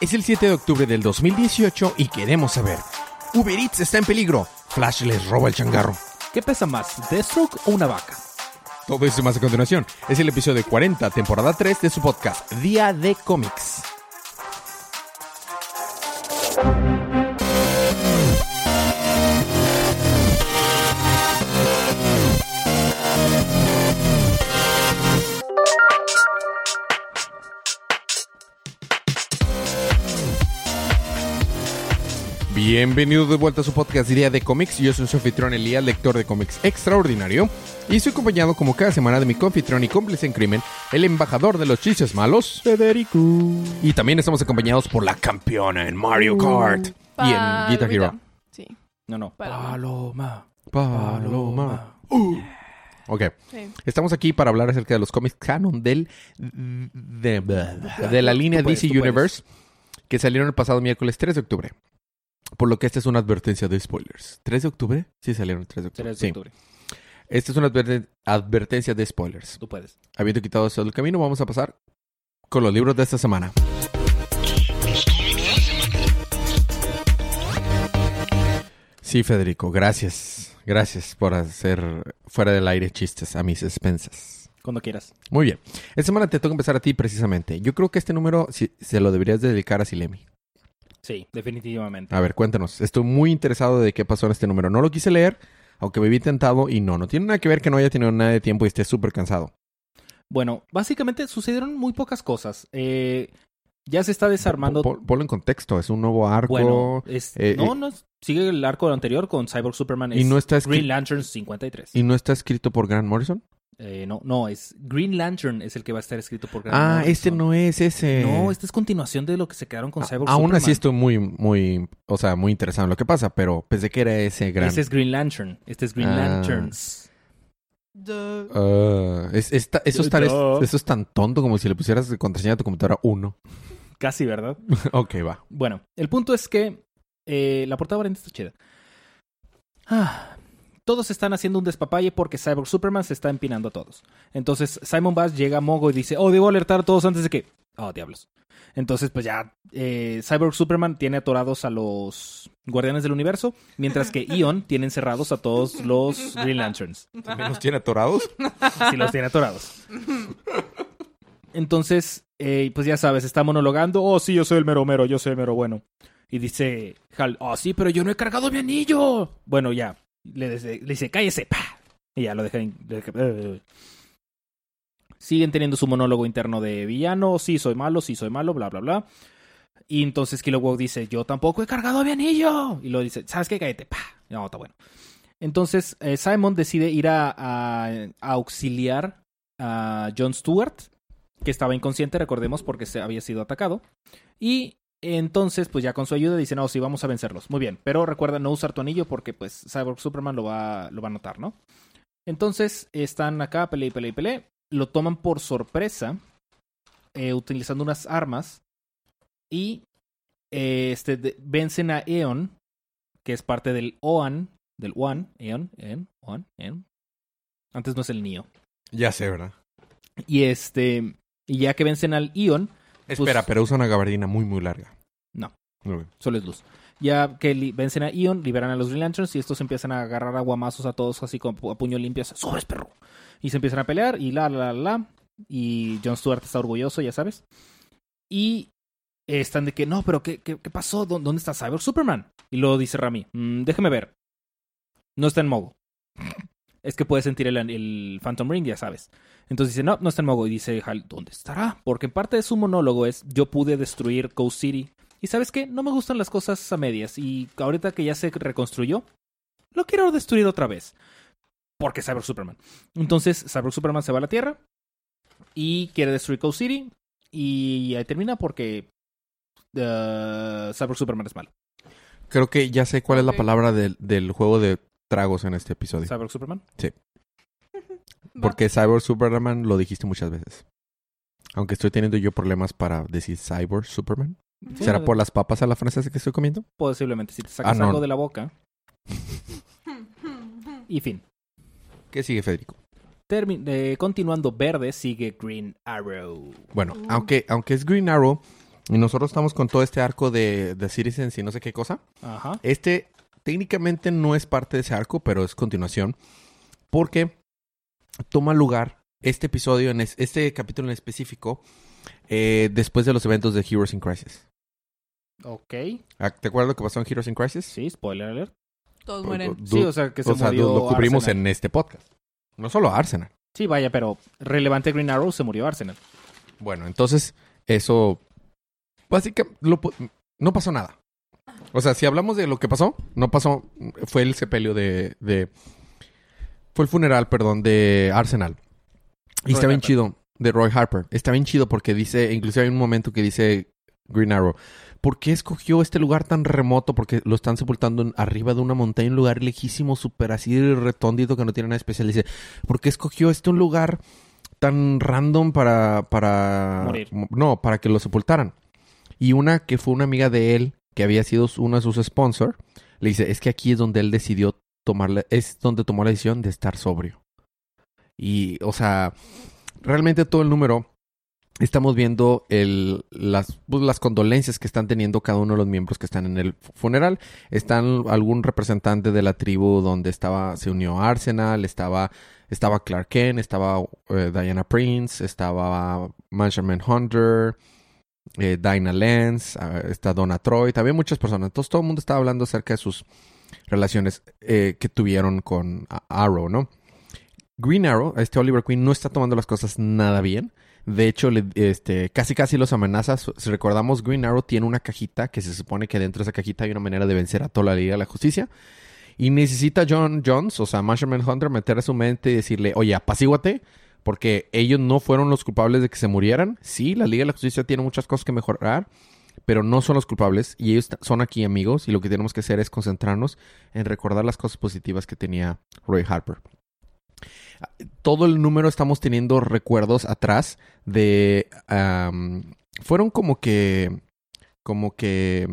Es el 7 de octubre del 2018 y queremos saber. Uber Eats está en peligro. Flash les roba el changarro. ¿Qué pesa más, Deathstroke o una vaca? Todo esto y más a continuación. Es el episodio 40, temporada 3 de su podcast, Día de Cómics. Bienvenidos de vuelta a su podcast Día de Cómics. Yo soy su anfitrión Elías, lector de cómics extraordinario. Y estoy acompañado como cada semana de mi confitrión y cómplice en crimen, el embajador de los chistes malos, Federico. Y también estamos acompañados por la campeona en Mario Kart y en Guitar Hero. Sí. No, no. Paloma. Paloma. Paloma. Uh. Ok. Sí. Estamos aquí para hablar acerca de los cómics canon del, de, de la línea puedes, DC puedes. Universe que salieron el pasado miércoles 3 de octubre. Por lo que esta es una advertencia de spoilers. ¿3 de octubre? Sí, salieron el 3 de octubre. 3 de Sí. octubre. Esta es una adverte- advertencia de spoilers. Tú puedes. Habiendo quitado eso del camino, vamos a pasar con los libros de esta semana. Sí, Federico, gracias. Gracias por hacer fuera del aire chistes a mis expensas. Cuando quieras. Muy bien. Esta semana te toca empezar a ti precisamente. Yo creo que este número se lo deberías dedicar a Silemi. Sí, definitivamente. A ver, cuéntanos. Estoy muy interesado de qué pasó en este número. No lo quise leer, aunque me vi tentado y no. No tiene nada que ver que no haya tenido nada de tiempo y esté súper cansado. Bueno, básicamente sucedieron muy pocas cosas. Eh, ya se está desarmando. Pon- Ponlo en contexto. Es un nuevo arco. bueno, es- eh, no, eh, no, sigue el arco anterior con Cyborg Superman. y no está Green Lantern 53. ¿Y no está escrito por Grant Morrison? Eh, no, no, es Green Lantern es el que va a estar escrito por Grant ah, Morrison. este no es ese. No, esta es continuación de lo que se quedaron con A- Cyborg Aún así Superman. estoy muy, muy, o sea, muy interesado en lo que pasa, pero pensé que era ese Grant. Ese es Green Lantern. Este es Green Ah. Lanterns. Duh. Ah, es, está- eso, es tan, es- Duh. eso es tan tonto como si le pusieras contraseña a tu computadora 1. Casi, ¿verdad? ok, va. Bueno, el punto es que eh, la portada variante está chida. Ah, todos están haciendo un despapalle porque Cyborg Superman se está empinando a todos. Entonces Simon Bass llega a Mogo y dice, oh, debo alertar a todos antes de que... Oh, diablos. Entonces, pues ya, eh, Cyborg Superman tiene atorados a los Guardianes del Universo, mientras que Ion tiene encerrados a todos los Green Lanterns. ¿También los tiene atorados? Sí los tiene atorados. Entonces, eh, pues ya sabes, está monologando. Oh, sí, yo soy el mero mero, yo soy el mero bueno. Y dice Hal, oh, sí, pero yo no he cargado mi anillo. Bueno, ya. Le, dice- le dice, cállese, pa. Y ya lo deja. Siguen teniendo su monólogo interno de villano. Sí, soy malo, sí, soy malo, bla, bla, bla. Y entonces Kilowog dice, yo tampoco he cargado mi anillo. Y lo dice, ¿sabes qué? Cállate, pa. No, está bueno. Entonces, eh, Simon decide ir a, auxiliar a Jon Stewart, que estaba inconsciente, recordemos, porque se había sido atacado. Y entonces, pues ya con su ayuda dice, no, sí, vamos a vencerlos. Muy bien, pero recuerda no usar tu anillo porque pues Cyborg Superman lo va, lo va a notar, ¿no? Entonces, están acá, pelea y pelea y pelea. Lo toman por sorpresa, eh, utilizando unas armas. Y eh, este, de- vencen a Eon, que es parte del OAN, del OAN, Eon, Eon, OAN, Eon. Antes no es el Neo. Ya sé, ¿verdad? Y este, y ya que vencen al Ion, Espera, pero usa una gabardina muy, muy larga. No. Muy bien. solo es luz. Ya que vencen a Ion, liberan a los Green Lanterns y estos empiezan a agarrar aguamazos a todos así con pu- a puño limpio. ¡Sobres, perro! Y se empiezan a pelear y la, la, la, la. Y Jon Stewart está orgulloso, ya sabes. Y están de que, no, pero ¿qué, qué, qué pasó? ¿Dó- ¿Dónde está Cyber Superman? Y luego dice Rami, "Mm, déjeme ver. No está en Mogo. Es que puede sentir el, el Phantom Ring, ya sabes. Entonces dice, no, no está en Mogo. Y dice Hal, ¿dónde estará? Porque parte de su monólogo es, yo pude destruir Coast City. Y sabes qué, no me gustan las cosas a medias. Y ahorita que ya se reconstruyó, lo quiero destruir otra vez. Porque Cyber Superman. Entonces, Cyber Superman se va a la Tierra y quiere destruir Coast City. Y ahí termina porque uh, Cyber Superman es malo. Creo que ya sé cuál es la palabra del, del juego de tragos en este episodio. Cyber Superman. Va. Porque Cyber Superman lo dijiste muchas veces. Aunque estoy teniendo yo problemas para decir Cyber Superman. Sí, ¿Será no, por las papas a la francesa que estoy comiendo? Posiblemente, si te sacas Ah, no. algo de la boca. Y fin. ¿Qué sigue, Federico? Termi- eh, continuando verde, sigue Green Arrow. Bueno, Uh. aunque, aunque es Green Arrow, Y nosotros estamos con todo este arco de, de Citizens y no sé qué cosa. Ajá. Este técnicamente no es parte de ese arco, pero es continuación. Porque toma lugar este episodio, en es- este capítulo en específico, eh, después de los eventos de Heroes in Crisis. Ok. Ah, ¿Te acuerdas lo que pasó en Heroes in Crisis? Sí, spoiler alert. Todos mueren. Du- Sí, o sea, que se o sea, murió lo cubrimos Arsenal. en este podcast. No solo Arsenal. Sí, vaya, pero relevante Green Arrow se murió Arsenal. Bueno, entonces, eso. Básicamente, no pasó nada. O sea, si hablamos de lo que pasó, no pasó. Fue el sepelio de. de- fue el funeral, perdón, de Arsenal. Y Roy está bien Harper. chido. De Roy Harper. Está bien chido porque dice. Inclusive hay un momento que dice Green Arrow. ¿Por qué escogió este lugar tan remoto? Porque lo están sepultando en- arriba de una montaña, un lugar lejísimo, súper así retóndito que no tiene nada especial. Dice, ¿por qué escogió este un lugar tan random para... para Morir. No, para que lo sepultaran. Y una que fue una amiga de él, que había sido uno de sus sponsors, le dice, es que aquí es donde él decidió tomar la- es donde tomó la decisión de estar sobrio. Y, o sea, realmente todo el número estamos viendo el, las, pues, las condolencias que están teniendo cada uno de los miembros que están en el funeral. Están algún representante de la tribu donde estaba, se unió Arsenal, estaba, estaba Clark Kent, estaba eh, Diana Prince, estaba Manchester Hunter, eh, Dinah ah, está Donna Troy, también muchas personas. Entonces todo el mundo estaba hablando acerca de sus relaciones eh, que tuvieron con Arrow, ¿no? Green Arrow, este Oliver Queen, no está tomando las cosas nada bien. De hecho, este, casi casi los amenazas. Si recordamos, Green Arrow tiene una cajita que se supone que dentro de esa cajita hay una manera de vencer a toda la Liga de la Justicia. Y necesita John Jones, o sea, Marshall Hunter, meter a su mente y decirle, oye, apacíguate, porque ellos no fueron los culpables de que se murieran. Sí, la Liga de la Justicia tiene muchas cosas que mejorar, pero no son los culpables y ellos son aquí amigos y lo que tenemos que hacer es concentrarnos en recordar las cosas positivas que tenía Roy Harper. Todo el número estamos teniendo recuerdos atrás de... fueron como que... Como que...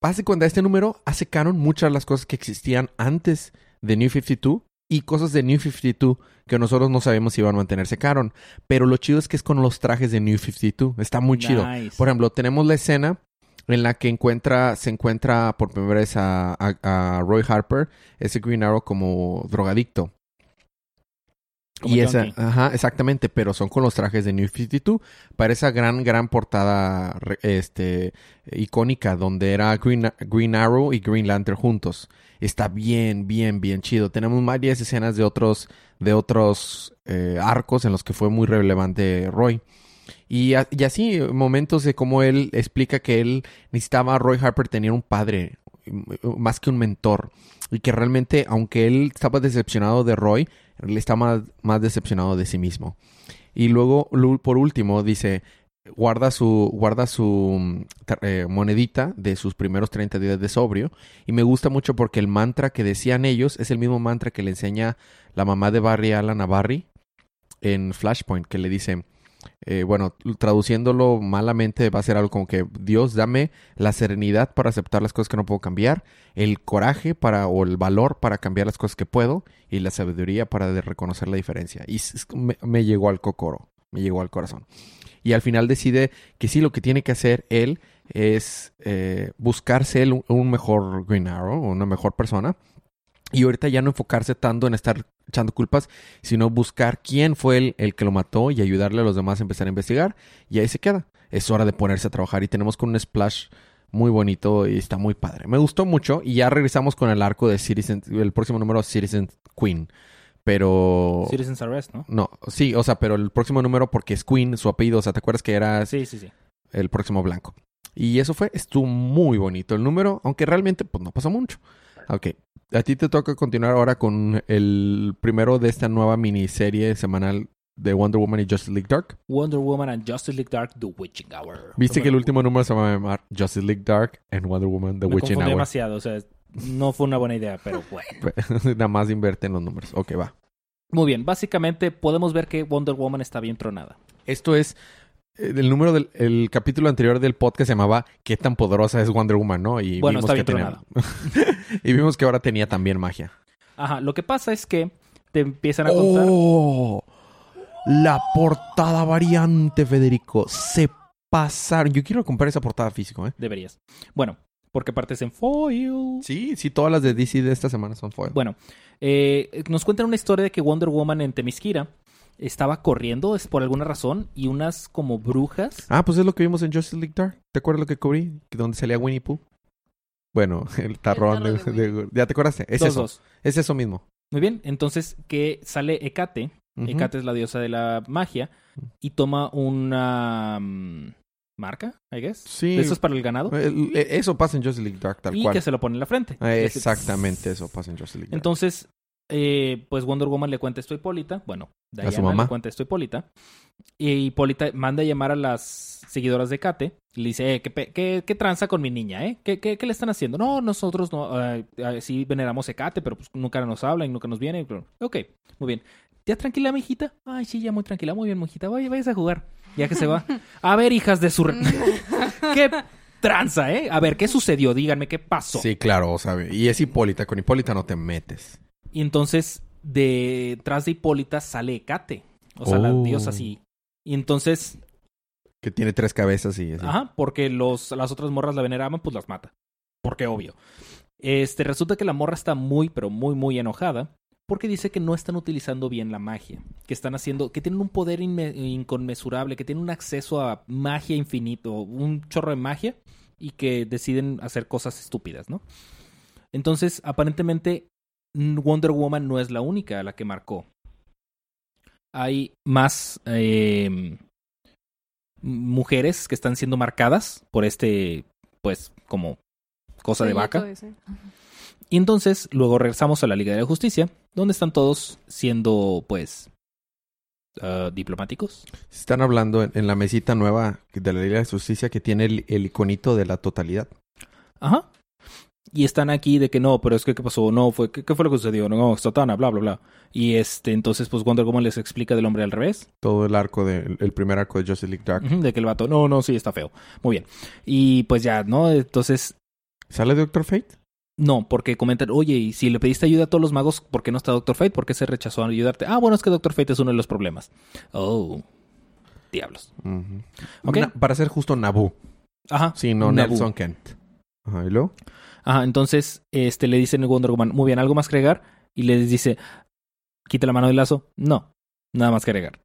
Básicamente este número hace muchas de las cosas que existían antes de New 52 y cosas de New 52 que nosotros no sabemos si iban a mantenerse canon. Pero lo chido es que es con los trajes de New 52. Está muy chido. Por ejemplo, tenemos la escena en la que encuentra, se encuentra por primera vez a, a- a Roy Harper, ese Green Arrow como drogadicto. Como y esa, ajá, exactamente, pero son con los trajes de New 52 para esa gran, gran portada este, icónica donde era Green, Green Arrow y Green Lantern juntos. Está bien, bien, bien chido. Tenemos varias escenas de otros, de otros eh, arcos en los que fue muy relevante Roy. Y, a- y así, momentos de cómo él explica que él necesitaba a Roy Harper tener un padre, más que un mentor. Y que realmente, aunque él estaba decepcionado de Roy, estaba más, más decepcionado de sí mismo. Y luego, lu- por último, dice, guarda su, guarda su mm, eh, monedita de sus primeros 30 días de sobrio. Y me gusta mucho porque el mantra que decían ellos es el mismo mantra que le enseña la mamá de Barry Allen a Barry en Flashpoint, que le dice, eh, bueno, traduciéndolo malamente va a ser algo como que Dios dame la serenidad para aceptar las cosas que no puedo cambiar, el coraje para o el valor para cambiar las cosas que puedo y la sabiduría para reconocer la diferencia. Y me llegó al cocoro, me llegó al corazón. Y al final decide que sí, lo que tiene que hacer él es eh, buscarse él un, un mejor Green Arrow, una mejor persona. Y ahorita ya no enfocarse tanto en estar echando culpas, sino buscar quién fue el, el que lo mató y ayudarle a los demás a empezar a investigar. Y ahí se queda. Es hora de ponerse a trabajar. Y tenemos con un splash muy bonito y está muy padre. Me gustó mucho. Y ya regresamos con el arco de Citizen, el próximo número Citizen Queen. Pero... Citizen's Arrest, ¿no? No, sí, o sea, pero el próximo número porque es Queen, su apellido. O sea, ¿te acuerdas que era Sí, sí, sí. el próximo blanco? Y eso fue, estuvo muy bonito el número, aunque realmente pues no pasó mucho. Ok, a ti te toca continuar ahora con el primero de esta nueva miniserie semanal de Wonder Woman y Justice League Dark. Wonder Woman and Justice League Dark, The Witching Hour. Viste que el último número se va a llamar Justice League Dark and Wonder Woman The Me Witching Hour. demasiado, o sea, no fue una buena idea, pero bueno. Nada más invierte en los números. Ok, va. Muy bien, básicamente podemos ver que Wonder Woman está bien tronada. Esto es el número del el capítulo anterior del podcast se llamaba ¿Qué tan poderosa es Wonder Woman? ¿no? Y Bueno, vimos está que tenía- y vimos que ahora tenía también magia. Ajá, lo que pasa es que te empiezan a contar. ¡Oh! La portada variante, Federico. Se pasaron. Yo quiero comprar esa portada físico, ¿eh? Deberías. Bueno, porque partes en foil. Sí, sí, todas las de DC de esta semana son foil. Bueno, eh, nos cuentan una historia de que Wonder Woman en Temisquira estaba corriendo es por alguna razón y unas como brujas. Ah, pues es lo que vimos en Justice League Dark. ¿Te acuerdas lo que cubrí? Que Donde salía Winnie Pooh. Bueno, el tarrón tarro de, de de- ¿Ya te acordaste? Es dos, eso. dos. Es eso mismo. Muy bien, entonces que sale Hecate. Hecate es la diosa de la magia y toma una mm, marca, I guess. Sí. De Eso es para el ganado. El- e- Eso pasa en Justice League Dark, tal y cual. que se lo pone en la frente. Ah, Es- Exactamente eso pasa en Justice League Dark. Entonces, eh, pues Wonder Woman le cuenta esto a Hipólita. Bueno, Diana su mamá. le cuenta esto a Hipólita. Y Hipólita manda a llamar a las seguidoras de Kate. Y le dice, eh, ¿qué, qué, qué tranza con mi niña, eh? ¿Qué, qué, qué le están haciendo? No, nosotros no, sí veneramos a Kate, pero pues nunca nos habla y nunca nos viene. Pero, Ok, muy bien. ¿Ya tranquila, mi hijita? Ay, sí, ya muy tranquila. Muy bien, mijita. Vaya, vayas a jugar. Ya que se va. A ver, hijas de su... ¿Qué tranza, eh? A ver, ¿qué sucedió? Díganme, ¿qué pasó? Sí, claro, o sea, y es Hipólita. Con Hipólita no te metes. Y entonces, detrás de Hipólita sale Hecate. O sea, la Oh. diosa así. Y entonces, Que tiene tres cabezas y así. ajá, porque los, las otras morras la veneraban, pues las mata. Porque obvio. Este, resulta que la morra está muy, pero muy, muy enojada. Porque dice que no están utilizando bien la magia. Que están haciendo, que tienen un poder inconmensurable, que tienen un acceso a magia infinito, un chorro de magia. Y que deciden hacer cosas estúpidas, ¿no? Entonces, aparentemente, Wonder Woman no es la única a la que marcó. Hay más eh, mujeres que están siendo marcadas por este, pues, como cosa de vaca. Y entonces, luego regresamos a la Liga de la Justicia, donde están todos siendo, pues, ah, diplomáticos. Están hablando en, en la mesita nueva de la Liga de Justicia que tiene el, el iconito de la totalidad. Ajá. Y están aquí de que no, pero es que, ¿qué pasó? No, fue, ¿qué, qué fue lo que sucedió? No, Satana, bla, bla, bla. Y este, entonces, pues Wonder Woman les explica del hombre al revés. Todo el arco de, el primer arco de Justice League Dark. De que el vato, no, no, sí, está feo. Muy bien. Y pues ya, ¿no? Entonces, ¿Sale Doctor Fate? no, porque comentan, oye, y si le pediste ayuda a todos los magos, ¿por qué no está Doctor Fate? ¿Por qué se rechazó a ayudarte? Ah, bueno, es que Doctor Fate es uno de los problemas. Oh, diablos. Ujú. Ok. Na- para ser justo, Nabu. Ajá. Sí, no Nabu. Nelson Kent. Ajá, ¿y luego? Ajá, entonces, este, le dicen a Wonder Woman, muy bien, ¿algo más que agregar? Y les dice, quita la mano del lazo. No, nada más que agregar.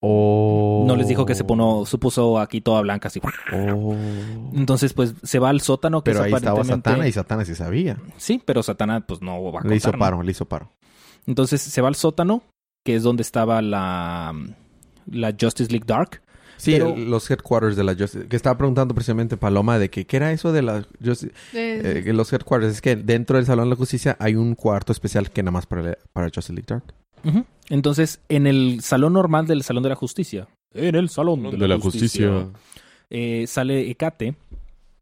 Oh. No les dijo que se, pono, se puso aquí toda blanca así. Oh. Entonces, pues, se va al sótano que Pero es ahí estaba. Satana y Satana sí sabía. Sí, pero Satana, pues, no va a Le hizo contar, ¿no? paro, le hizo paro. Entonces se va al sótano, que es donde estaba la, la Justice League Dark. Sí, Pero- el- los headquarters de la Justice... Que estaba preguntando precisamente Paloma de que qué era eso de la Justice... Eh, eh, los headquarters. Es que dentro del Salón de la Justicia hay un cuarto especial que nada más para, para Justice League Dark. Entonces, en el salón normal del Salón de la Justicia, en el Salón de, la, Justicia, eh, sale Hecate.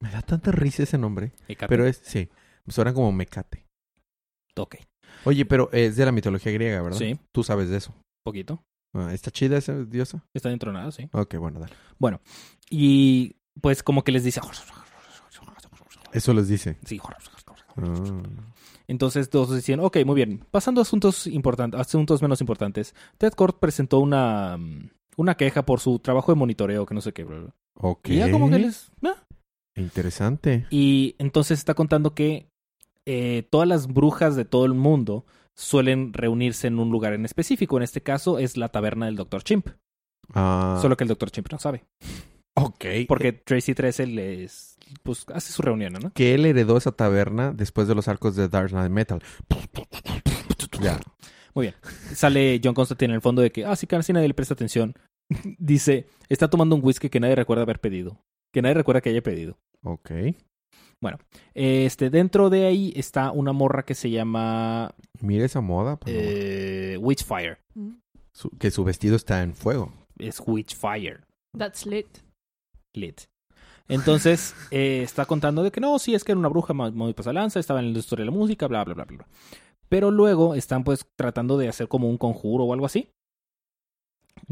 Me da tanta risa ese nombre. Hecate. Pero es... Sí. Suena como Mecate. Ok, Oye, pero es de la mitología griega, ¿verdad? sí, Tú sabes de eso. poquito. Ah, ¿Está chida esa diosa? Está entronada, sí. Ok, bueno, dale. Y pues como que les dice... Eso les dice. Sí. Ah. Entonces todos decían, ok, muy bien. Pasando a asuntos importantes, asuntos menos importantes. Ted Kord presentó una, mm, una queja por su trabajo de monitoreo, que no sé qué. bla, bla. Ok. Y ya como que les... ah, Interesante. Y entonces está contando que eh, todas las brujas de todo el mundo suelen reunirse en un lugar en específico. En este caso es la taberna del Dr. Chimp. Ah, Solo que el Dr. Chimp no sabe. ok. Porque Tracy 13 les pues hace su reunión, ¿no? Que él heredó esa taberna después de los arcos de Dark Knight Metal. Ya. Muy bien. Sale John Constantine en el fondo de que, ah, sí, casi nadie le presta atención. Dice, está tomando un whisky que nadie recuerda haber pedido. Que nadie recuerda que haya pedido. Ok. Este, dentro de ahí está una morra que se llama Mira esa moda. por favor. eh, Witchfire. mm, Su- que su vestido está en fuego. Es Witchfire. That's lit. Lit. Entonces, eh, está contando de que no, sí, es que era una bruja muy, pasalanza, estaba en la historia de la música, bla, bla, bla, bla. bla. Pero luego están pues tratando de hacer como un conjuro o algo así.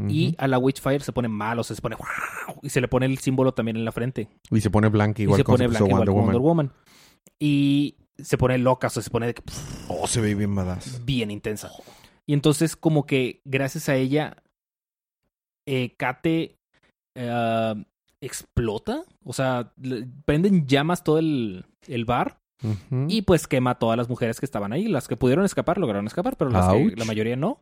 Y a la Witchfire se pone mal o se pone y se le pone el símbolo también en la frente. Y se pone blanca igual y se pone igual Wonder Woman. Wonder Woman. Y se pone loca, o sea, se pone de que, pff, Oh, se ve bien badass. bien intensa. Y entonces como que gracias a ella eh, Kate eh, explota. O sea, prenden llamas todo el, el bar. Y pues quema a todas las mujeres que estaban ahí. Las que pudieron escapar lograron escapar, pero las que la mayoría no.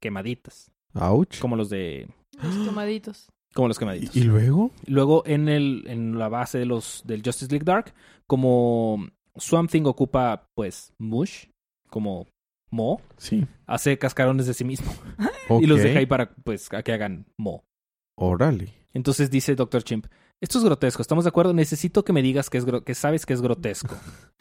Quemaditas. Ouch. Como los de. Los quemaditos. Como los quemaditos. ¿Y, y luego? Luego en el en la base de los del Justice League Dark, como Swamp Thing ocupa pues Mush, como Mo, Sí. hace cascarones de sí mismo y los deja ahí para pues a que hagan Mo. Órale. Entonces dice Dr. Chimp, esto es grotesco, ¿estamos de acuerdo? Necesito que me digas que, es gro- que sabes que es grotesco.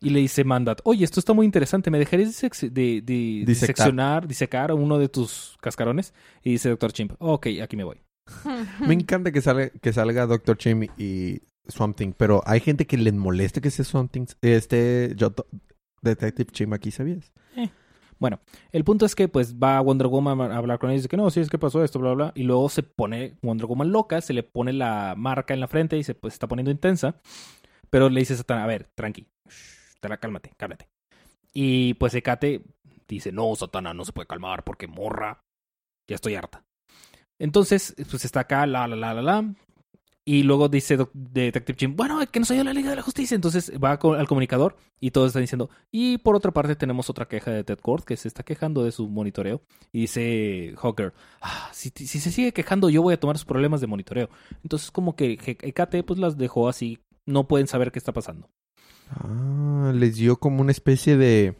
Y le dice Mandat, oye, esto está muy interesante, ¿me dejarías de, de, diseccionar, disecar uno de tus cascarones? Y dice Dr. Chimp, ok, aquí me voy. Me encanta que salga, que salga Doctor Chim y Swamp Thing, pero hay gente que les molesta que sea Swamp Thing. Este yo, Detective Chim aquí, ¿sabías? El punto es que pues va Wonder Woman a hablar con ellos y dice que no, sí es que pasó esto, bla, bla, bla. Y luego se pone Wonder Woman loca, se le pone la marca en la frente y se pues está poniendo intensa. Pero le dice a Satana, a ver, tranqui, shh, cálmate, cálmate. Y pues Hecate dice, no, Satana, no se puede calmar porque morra, ya estoy harta. Entonces, pues está acá, la, la, la, la, la. Y luego dice Detective Jim, bueno, que nos ayude la Liga de la Justicia. Entonces va al comunicador y todos están diciendo. Y por otra parte tenemos otra queja de Ted Kord que se está quejando de su monitoreo. Y dice Hawker, "Ah, si, si se sigue quejando yo voy a tomar sus problemas de monitoreo. Entonces como que He- Hecate pues las dejó así. No pueden saber qué está pasando. Ah, les dio como una especie de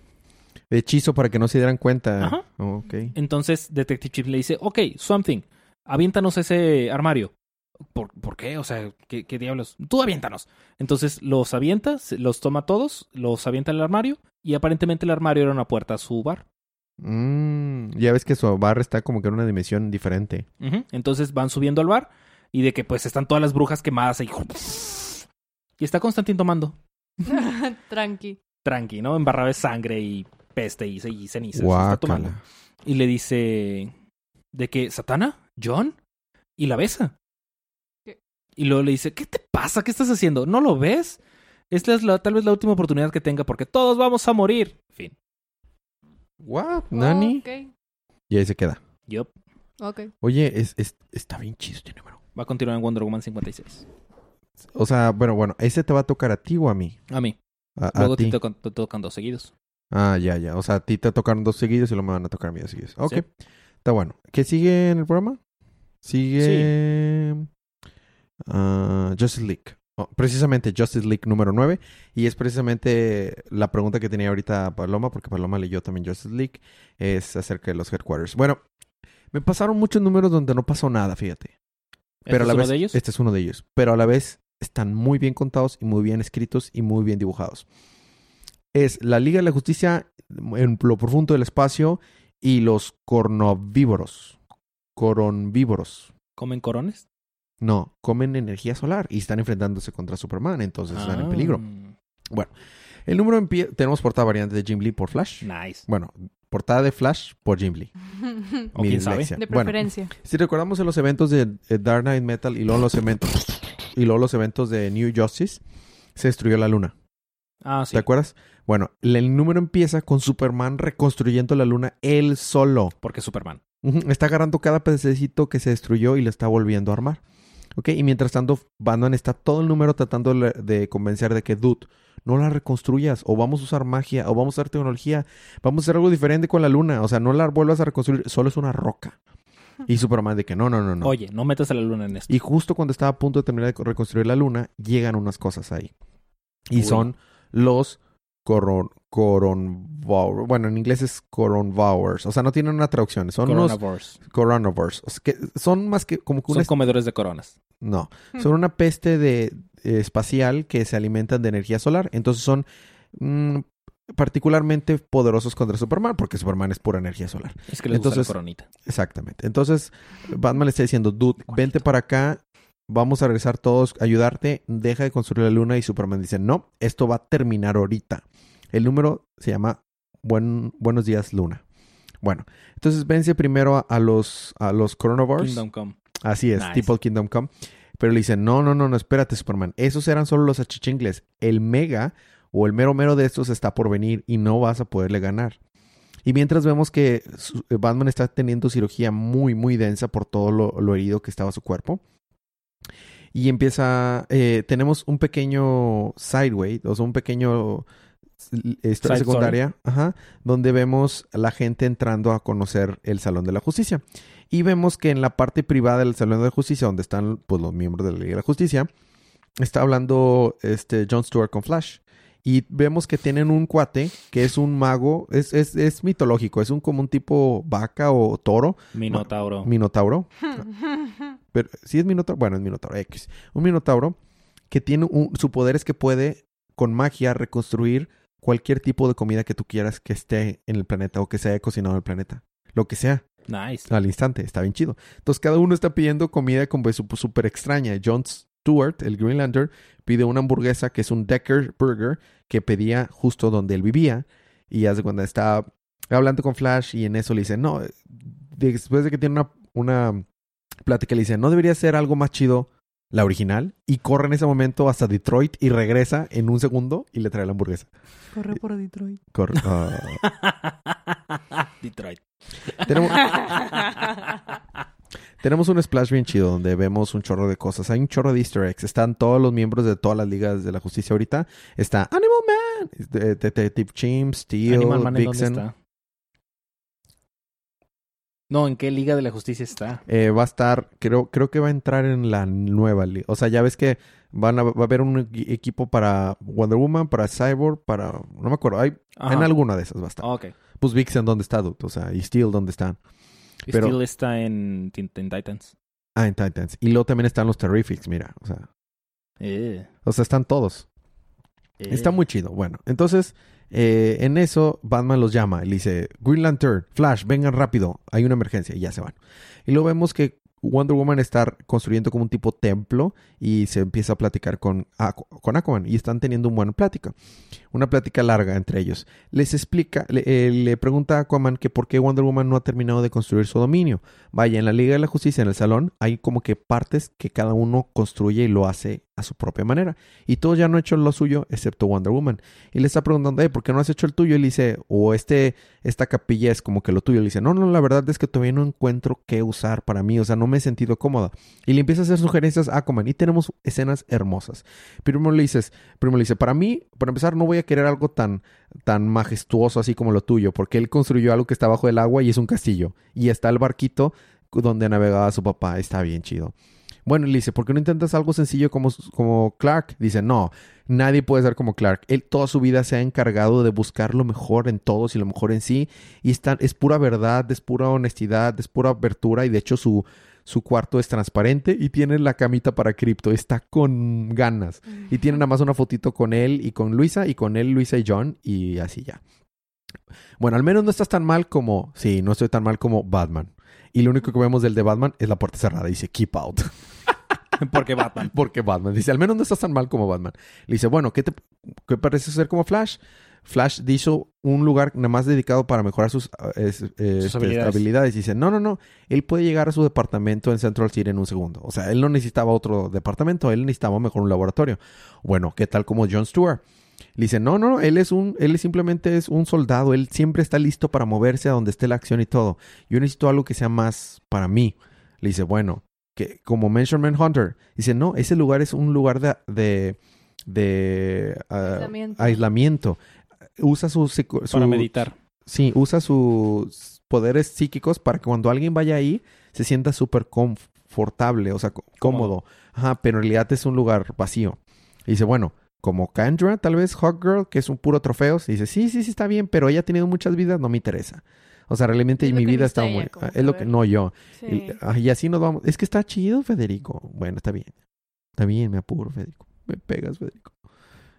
hechizo para que no se dieran cuenta. Ajá. Oh, ok. Entonces Detective Chief le dice, ok, Something, aviéntanos ese armario. ¿Por, ¿por qué? O sea, ¿qué, ¿qué diablos? Tú aviéntanos. Entonces los avienta, los toma todos, los avienta al armario y aparentemente el armario era una puerta a su bar. Mm, ya ves que su barra está como que en una dimensión diferente. Entonces van subiendo al bar y de que pues están todas las brujas quemadas ahí. Y está Constantin tomando. Tranqui. Tranqui, ¿no? Embarrado de sangre y peste y, y cenizas. Está tomando. Y le dice de que, ¿Satana? ¿John? Y la besa. ¿Qué? Y luego le dice, ¿qué te pasa? ¿Qué estás haciendo? ¿No lo ves? Esta es la, tal vez la última oportunidad que tenga porque todos vamos a morir. Fin. What? ¿Nani? Ok. Y ahí se queda. Yup. Ok. Oye, es, es- está bien chido este número. Va a continuar en Wonder Woman 56. O sea, bueno, bueno, ¿ese te va a tocar a ti o a mí? A mí. A, a Luego ti. te, tocan, te tocan dos seguidos. Ah, ya, ya. O sea, a ti te tocaron dos seguidos y luego me van a tocar a mí dos seguidos. Ok. Sí. Está bueno. ¿Qué sigue en el programa? Sigue... ah, Justice League. Oh, precisamente Justice League número 9. Y es precisamente la pregunta que tenía ahorita Paloma, porque Paloma leyó también Justice League. Es acerca de los headquarters. Bueno, me pasaron muchos números donde no pasó nada, fíjate. Pero ¿Este a la es uno vez, de ellos? este es uno de ellos. Pero a la vez están muy bien contados y muy bien escritos y muy bien dibujados. Es la Liga de la Justicia en lo profundo del espacio y los cornovívoros. Coronvívoros. ¿Comen corones? No, comen energía solar y están enfrentándose contra Superman, entonces están en Ah, peligro. El número empie- tenemos portada variante de Jim Lee por Flash. Nice. Bueno, portada de Flash por Jim Lee. O Mi quién sabe. dislexia. De Bueno, preferencia. si recordamos en los eventos de eh, Dark Knight Metal y luego los eventos y luego los eventos de New Justice, se destruyó la luna. Ah, sí. ¿Te acuerdas? Bueno, el número empieza con Superman reconstruyendo la luna él solo. Porque Superman. Está agarrando cada pedacito que se destruyó y lo está volviendo a armar. ¿Ok? Y mientras tanto, Batman está todo el número tratando de convencer de que, dude, no la reconstruyas. O vamos a usar magia, o vamos a usar tecnología. Vamos a hacer algo diferente con la luna. O sea, no la vuelvas a reconstruir, solo es una roca. Y Superman de que no, no, no, no. Oye, no metas a la luna en esto. Y justo cuando estaba a punto de terminar de reconstruir la luna, llegan unas cosas ahí. Y Uy. son los coron, coronvowers. Bueno, en inglés es coronvowers. O sea, no tienen una traducción. Son unos Coronavirus. coronavores. O sea, que son más que como que. Son comedores de coronas. No, son una peste de eh, espacial que se alimentan de energía solar. Entonces son mm, particularmente poderosos contra Superman porque Superman es pura energía solar. Es que les gusta Entonces- la coronita. Exactamente. Entonces, Batman le está diciendo, dude, vente para acá, vamos a regresar todos, a ayudarte, deja de construir la luna. Y Superman dice, no, esto va a terminar ahorita. El número se llama Buen, Buenos días, Luna. Bueno, entonces vence primero a, a los, a los Coronavores. Kingdom Come. Así es, Nice. tipo el Kingdom Come. Pero le dicen, no, no, no, no, espérate, Superman. Esos eran solo los achichingles. El mega o el mero mero de estos está por venir y no vas a poderle ganar. Y mientras vemos que eh, Batman está teniendo cirugía muy, muy densa por todo lo, lo herido que estaba su cuerpo. Y empieza, eh, tenemos un pequeño sideway, o sea, un pequeño eh, historia Side secundaria, ajá, donde vemos a la gente entrando a conocer el Salón de la Justicia. Y vemos que en la parte privada del Salón de la Justicia, donde están pues, los miembros de la Liga de la Justicia, está hablando este Jon Stewart con Flash. Y vemos que tienen un cuate que es un mago, es, es, es mitológico, es un como un tipo vaca o toro, Minotauro. minotauro. Pero si es minotauro, bueno, es minotauro X. Un minotauro que tiene un, su poder es que puede con magia reconstruir cualquier tipo de comida que tú quieras que esté en el planeta o que se haya cocinado en el planeta. Lo que sea, Nice. al instante, está bien chido. Entonces cada uno está pidiendo comida como súper extraña. John Stewart, el Green Lantern, pide una hamburguesa que es un Decker Burger que pedía justo donde él vivía. Y hace cuando está hablando con Flash y en eso le dice, no, después de que tiene una, una plática le dice, no debería ser algo más chido la original. Y corre en ese momento hasta Detroit y regresa en un segundo y le trae la hamburguesa. Corre por Detroit. Corre. ah. Detroit. tenemos, tenemos un splash bien chido donde vemos un chorro de cosas. Hay un chorro de easter eggs. Están todos los miembros de todas las ligas de la justicia ahorita. Está Animal Man, de- Detective Chimp, Steel, Man, ¿en dónde Vixen. está? No, ¿en qué Liga de la Justicia está? Eh, va a estar, creo, creo que va a entrar en la nueva liga. O sea, ya ves que van a, va a haber un equi- equipo para Wonder Woman, para Cyborg, para... No me acuerdo. Hay, Ajá. en alguna de esas va a estar. Ok. Pues Vixen, ¿dónde está, dude? O sea, y Steel, ¿dónde están? Pero- Steel está en, en Titans. Ah, en Titans. Y luego también están los Terrifics, mira. O sea, Eh, o sea están todos. eh. Está muy chido. Bueno, entonces eh, en eso Batman los llama y le dice, Green Lantern, Flash, vengan rápido, hay una emergencia y ya se van. Y luego vemos que Wonder Woman está construyendo como un tipo templo y se empieza a platicar con, con Aquaman y están teniendo una buena plática. Una plática larga entre ellos. Les explica, le, eh, le pregunta a Aquaman que por qué Wonder Woman no ha terminado de construir su dominio. Vaya, en la Liga de la Justicia, en el salón, hay como que partes que cada uno construye y lo hace a su propia manera. Y todos ya han hecho lo suyo, excepto Wonder Woman. Y le está preguntando, "Eh, ¿por qué no has hecho el tuyo? Y le dice, o este, esta capilla es como que lo tuyo. Le dice, no, no, la verdad es que todavía no encuentro qué usar para mí. O sea, no me he sentido cómoda. Y le empieza a hacer sugerencias a Aquaman. Y tenemos escenas hermosas. Primero le dices, primero le dice, para mí, para empezar, no voy a querer algo tan, tan majestuoso así como lo tuyo. Porque él construyó algo que está bajo el agua y es un castillo. Y está el barquito donde navegaba su papá. Está bien chido. Bueno, le dice, ¿por qué no intentas algo sencillo como, como Clark? Dice, no, nadie puede ser como Clark. Él toda su vida se ha encargado de buscar lo mejor en todos y lo mejor en sí. Y está, es pura verdad, es pura honestidad, es pura apertura. Y de hecho su, su cuarto es transparente y tiene la camita para cripto. Está con ganas. Y tiene nada más una fotito con él y con Luisa y con él, Luisa y John y así ya. Bueno, al menos no estás tan mal como... Sí, no estoy tan mal como Batman. Y lo único que vemos del de Batman es la puerta cerrada. Dice, keep out. Porque Batman. Porque Batman. Dice, al menos no estás tan mal como Batman. Le dice, bueno, ¿qué te qué parece ser como Flash? Flash hizo un lugar nada más dedicado para mejorar sus, es- eh, este, habilidades. habilidades. Dice, no, no, no. Él puede llegar a su departamento en Central City en un segundo. O sea, él no necesitaba otro departamento. Él necesitaba mejor un laboratorio. Bueno, ¿qué tal como John Stewart? Le dice, no, no, él es un, él simplemente es un soldado. Él siempre está listo para moverse a donde esté la acción y todo. Yo necesito algo que sea más para mí. Le dice, bueno, que como Measurement Hunter. Dice, no, ese lugar es un lugar de, de, de, ah, Aislamiento. aislamiento. Usa su, Para meditar. Sí, usa sus poderes psíquicos para que cuando alguien vaya ahí se sienta súper confortable, o sea, có- cómodo. Ajá, pero en realidad es un lugar vacío. Y dice, bueno, como Kendra, tal vez Hawkgirl, que es un puro trofeo. Y dice, sí, sí, sí, está bien, pero ella ha tenido muchas vidas, no me interesa. O sea, realmente Es mi vida está muy... Es lo que... No, yo. Sí. Y, y así nos vamos. Es que está chido, Federico. Bueno, está bien. Está bien, me apuro, Federico. Me pegas, Federico.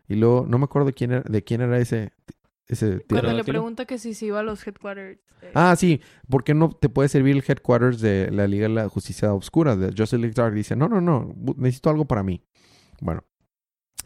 Y luego, no me acuerdo de quién era, de quién era ese... ese Cuando le pregunta que si se iba a los headquarters. eh, Ah, sí. ¿Por qué no te puede servir el headquarters de la Liga de la Justicia Oscura? De League Dark. Dice, no, no, no. Necesito algo para mí. Bueno.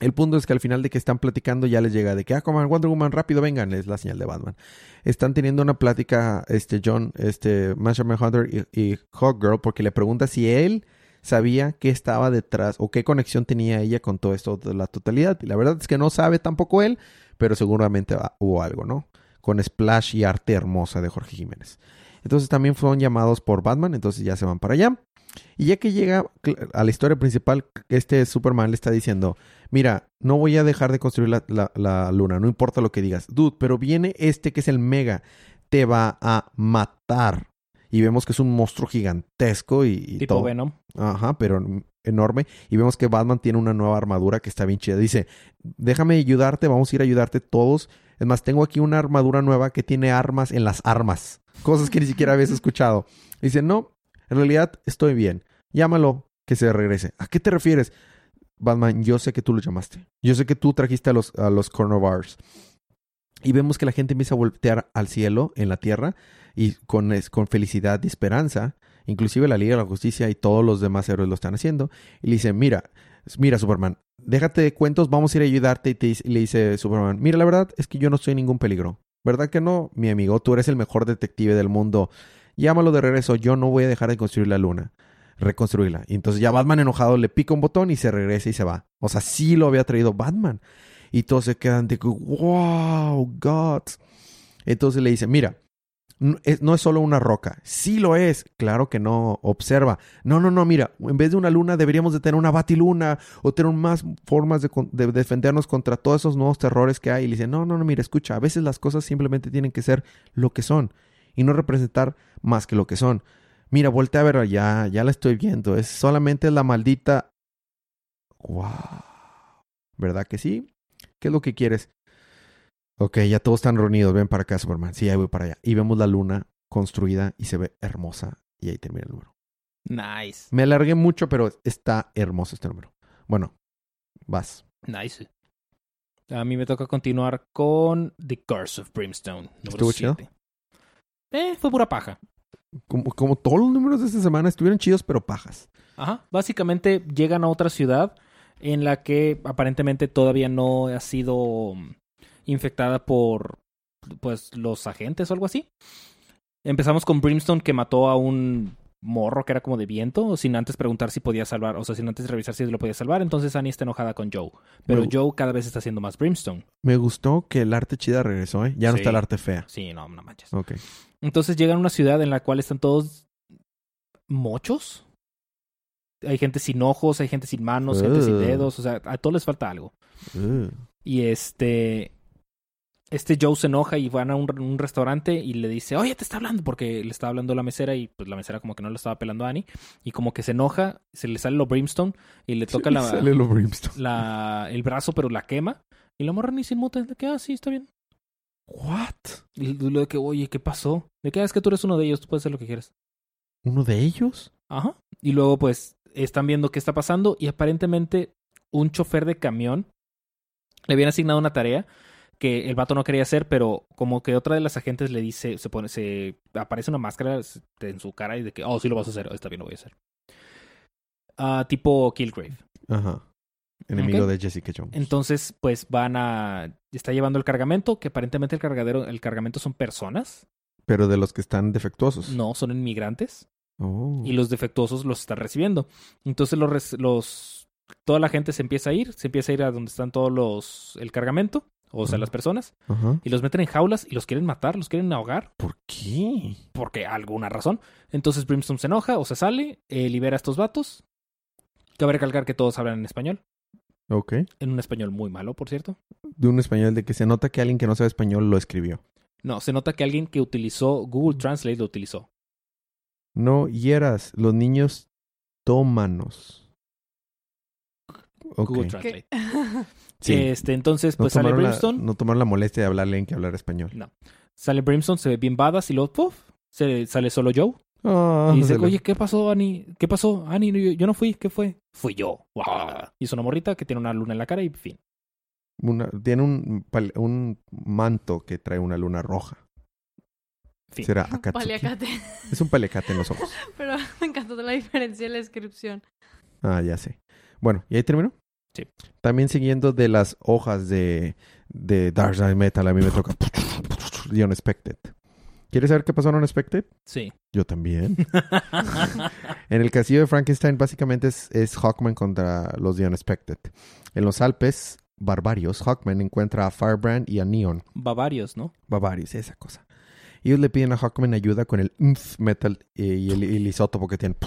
El punto es que al final de que están platicando ya les llega de que, ah, como Wonder Woman, rápido, vengan. Es la señal de Batman. Están teniendo una plática, este, John, este, Measurement Hunter y, y Hawkgirl, porque le pregunta si él sabía qué estaba detrás o qué conexión tenía ella con todo esto de la totalidad. Y la verdad es que no sabe tampoco él, pero seguramente hubo algo, ¿no? con splash y arte hermosa de Jorge Jiménez. Entonces también fueron llamados por Batman, entonces ya se van para allá. Y ya que llega a la historia principal, este Superman le está diciendo, mira, no voy a dejar de construir la, la- la luna, no importa lo que digas. Dude, pero viene este que es el Mega, te va a matar. Y vemos que es un monstruo gigantesco y, y Tipo todo. Venom. Ajá, pero enorme. Y vemos que Batman tiene una nueva armadura que está bien chida. Dice, déjame ayudarte, vamos a ir a ayudarte todos. Es más, tengo aquí una armadura nueva que tiene armas en las armas. Cosas que ni siquiera habías escuchado. Dice, no, en realidad estoy bien. Llámalo que se regrese. ¿A qué te refieres? Batman, yo sé que tú lo llamaste. Yo sé que tú trajiste a los, a los. Y vemos que la gente empieza a voltear al cielo, en la tierra, y con, es- con felicidad y esperanza. Inclusive la Liga de la Justicia y todos los demás héroes lo están haciendo. Y le dice, mira, mira Superman, déjate de cuentos, vamos a ir a ayudarte. Y, te y le dice Superman, mira, la verdad es que yo no soy ningún peligro. ¿Verdad que no, mi amigo? Tú eres el mejor detective del mundo. Llámalo de regreso, yo no voy a dejar de construir la luna. Reconstruirla. Y entonces ya Batman enojado le pica un botón y se regresa y se va. O sea, sí lo había traído Batman. Y todos se quedan de wow, God. Entonces le dice, mira, no es, solo una roca. Sí lo es. Claro que no. Observa. No, no, no, mira. En vez de una luna deberíamos de tener una batiluna o tener más formas de, de defendernos contra todos esos nuevos terrores que hay. Y le dice, no, no, no, mira, escucha. A veces las cosas simplemente tienen que ser lo que son y no representar más que lo que son. Mira, voltea a verla. Ya, ya la estoy viendo. Es solamente la maldita... Wow. ¿Verdad que sí? ¿Qué es lo que quieres? Ok, ya todos están reunidos. Ven para acá, Superman. Sí, ahí voy para allá. Y vemos la luna construida y se ve hermosa. Y ahí termina el número. Nice. Me alargué mucho, pero está hermoso este número. Bueno, vas. Nice. A mí me toca continuar con The Curse of Brimstone. número ¿Estuvo chido? Eh, fue pura paja. Como, como todos los números de esta semana estuvieron chidos, pero pajas. Ajá. Básicamente llegan a otra ciudad en la que aparentemente todavía no ha sido mm, infectada por pues los agentes o algo así. Empezamos con Brimstone que mató a un morro que era como de viento, sin antes preguntar si podía salvar, o sea, sin antes revisar si lo podía salvar. Entonces Annie está enojada con Joe. Pero Me- Joe cada vez está haciendo más Brimstone. Me gustó que el arte chida regresó, ¿eh? Ya no Sí. está el arte fea. Sí, no, no manches. Ok. Entonces llegan a una ciudad en la cual están todos mochos. Hay gente sin ojos, hay gente sin manos, gente sin dedos, o sea, a todos les falta algo. Uh. Y este este Joe se enoja y van a un, un restaurante y le dice, oye, te está hablando, porque le estaba hablando la mesera y pues la mesera como que no le estaba pelando a Annie. Y como que se enoja, se le sale lo brimstone y le toca la, Sale lo brimstone. la, el brazo, pero la quema. Y la morra ni se inmuta, de que, ah, sí, está bien. What? Y lo de que, oye, ¿qué pasó? De que, "Ah, es que tú eres uno de ellos, tú puedes hacer lo que quieras. ¿Uno de ellos? Ajá. Y luego, pues, están viendo qué está pasando y aparentemente un chofer de camión le habían asignado una tarea que el vato no quería hacer, pero como que otra de las agentes le dice, se pone, se aparece una máscara en su cara y de que, oh, sí lo vas a hacer, está bien, lo voy a hacer. Ah, tipo Killgrave. Ajá. Enemigo de Jessica Jones. Entonces, pues van a. Está llevando el cargamento, que aparentemente el cargadero, el cargamento son personas, Pero de los que están defectuosos. no son inmigrantes. Oh. y los defectuosos los están recibiendo. Entonces los, los toda la gente se empieza a ir, se empieza a ir a donde están todos los el cargamento, o sea, las personas, y los meten en jaulas y los quieren matar, los quieren ahogar ¿Por qué? porque alguna razón. Entonces Brimstone se enoja o se sale, eh, libera a estos vatos. Cabe recalcar que todos hablan en español, Ok. en un español muy malo, por cierto. De un español de que se nota que alguien que no sabe español lo escribió. No, se nota que alguien que utilizó Google Translate lo utilizó. No hieras, los niños tómanos. Ok. Google. Translate. Sí. Este, entonces, No pues sale la, Brimstone. no tomaron la molestia de hablarle en que hablar español. Sale Brimstone, se ve bien badass y luego, puff, se, sale solo Joe. Ah, Y dice, oye, ¿qué pasó, Ani? ¿Qué pasó? Ani, yo, yo no fui, ¿qué fue? Fui yo. Y es una morrita que tiene una luna en la cara y fin. una- tiene un, manto que trae una luna roja. Fin. Será Akatsuki. Paliacate. Es un paliacate en los ojos. Pero me encantó la diferencia en la descripción. Ah, ya sé. Bueno, ¿y ahí terminó? Sí. También siguiendo de las hojas de, de Dark Side Metal, a mí me toca The Unexpected. ¿Quieres saber qué pasó en Unexpected? Sí. Yo también. en el castillo de Frankenstein básicamente es, es Hawkman contra los The Unexpected. En los Alpes, barbarios, Hawkman encuentra a Firebrand y a Neon. Bavarios, ¿no? Bavarios, esa cosa. Ellos le piden a Hawkman ayuda con el metal eh, y el, el isótopo que tienen.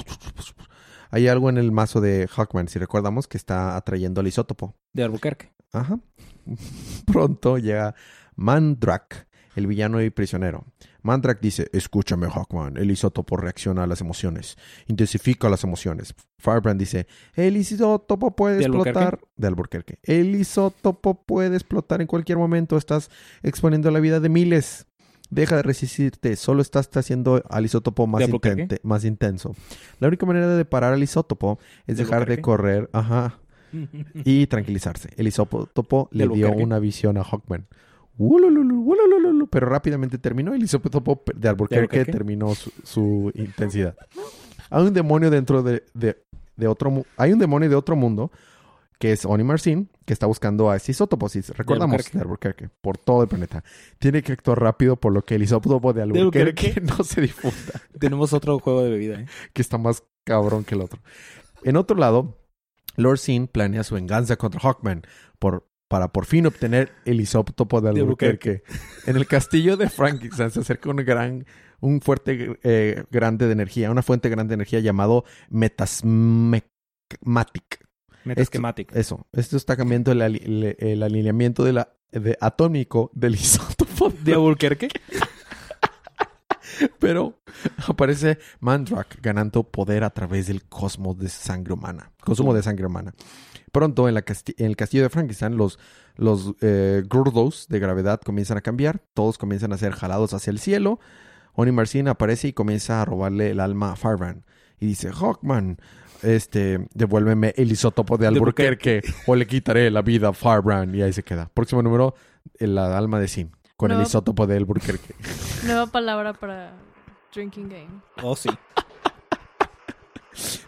Hay algo en el mazo de Hawkman, si recordamos, que está atrayendo al isótopo. De Albuquerque. Ajá. Pronto llega Mandrak, el villano y prisionero. Mandrak dice, escúchame Hawkman, el isótopo reacciona a las emociones, intensifica las emociones. Firebrand dice, el isótopo puede ¿De explotar... De Albuquerque. El isótopo puede explotar en cualquier momento, estás exponiendo la vida de miles. Deja de resistirte, solo estás haciendo al isótopo más, intenso. La única manera de parar al isótopo es ¿De dejar de correr, ajá, y tranquilizarse. El isótopo le ¿De dio una visión a Hawkman. Pero rápidamente terminó. El isótopo de Albuquerque, terminó su, su intensidad. Hay un demonio dentro de, de- de otro Hay un demonio de otro mundo que es Oni Marcin, que está buscando a ese isótopo. Si recordamos, de Albuquerque, por todo el planeta. Tiene que actuar rápido por lo que el isótopo de Albuquerque, no se difunda Tenemos otro juego de bebida, ¿eh? que está más cabrón que el otro. En otro lado, Lord Sin planea su venganza contra Hawkman por, para por fin obtener el isótopo de De Albuquerque. en el castillo de Frankenstein se acerca un gran, un fuerte eh, grande de energía, una fuente grande de energía llamado Metasmatic. Metaschematic. Eso, esto está cambiando el, ali- el- el alineamiento de la, de atómico del isótopo ¿De Albuquerque? Pero aparece Mandrak ganando poder a través del cosmos de sangre humana. Consumo de sangre humana. Pronto en, la en el castillo de Frankenstein los, los eh, Gurdos de gravedad comienzan a cambiar. Todos comienzan a ser jalados hacia el cielo. Oni Marcin aparece y comienza a robarle el alma a Farban. Y dice, Hawkman, este, devuélveme el isótopo de Albuquerque o le quitaré la vida a Farbrand. Y ahí se queda. Próximo número, el alma de Sin. Con el isótopo de Albuquerque. Nueva palabra para drinking game. Oh, sí.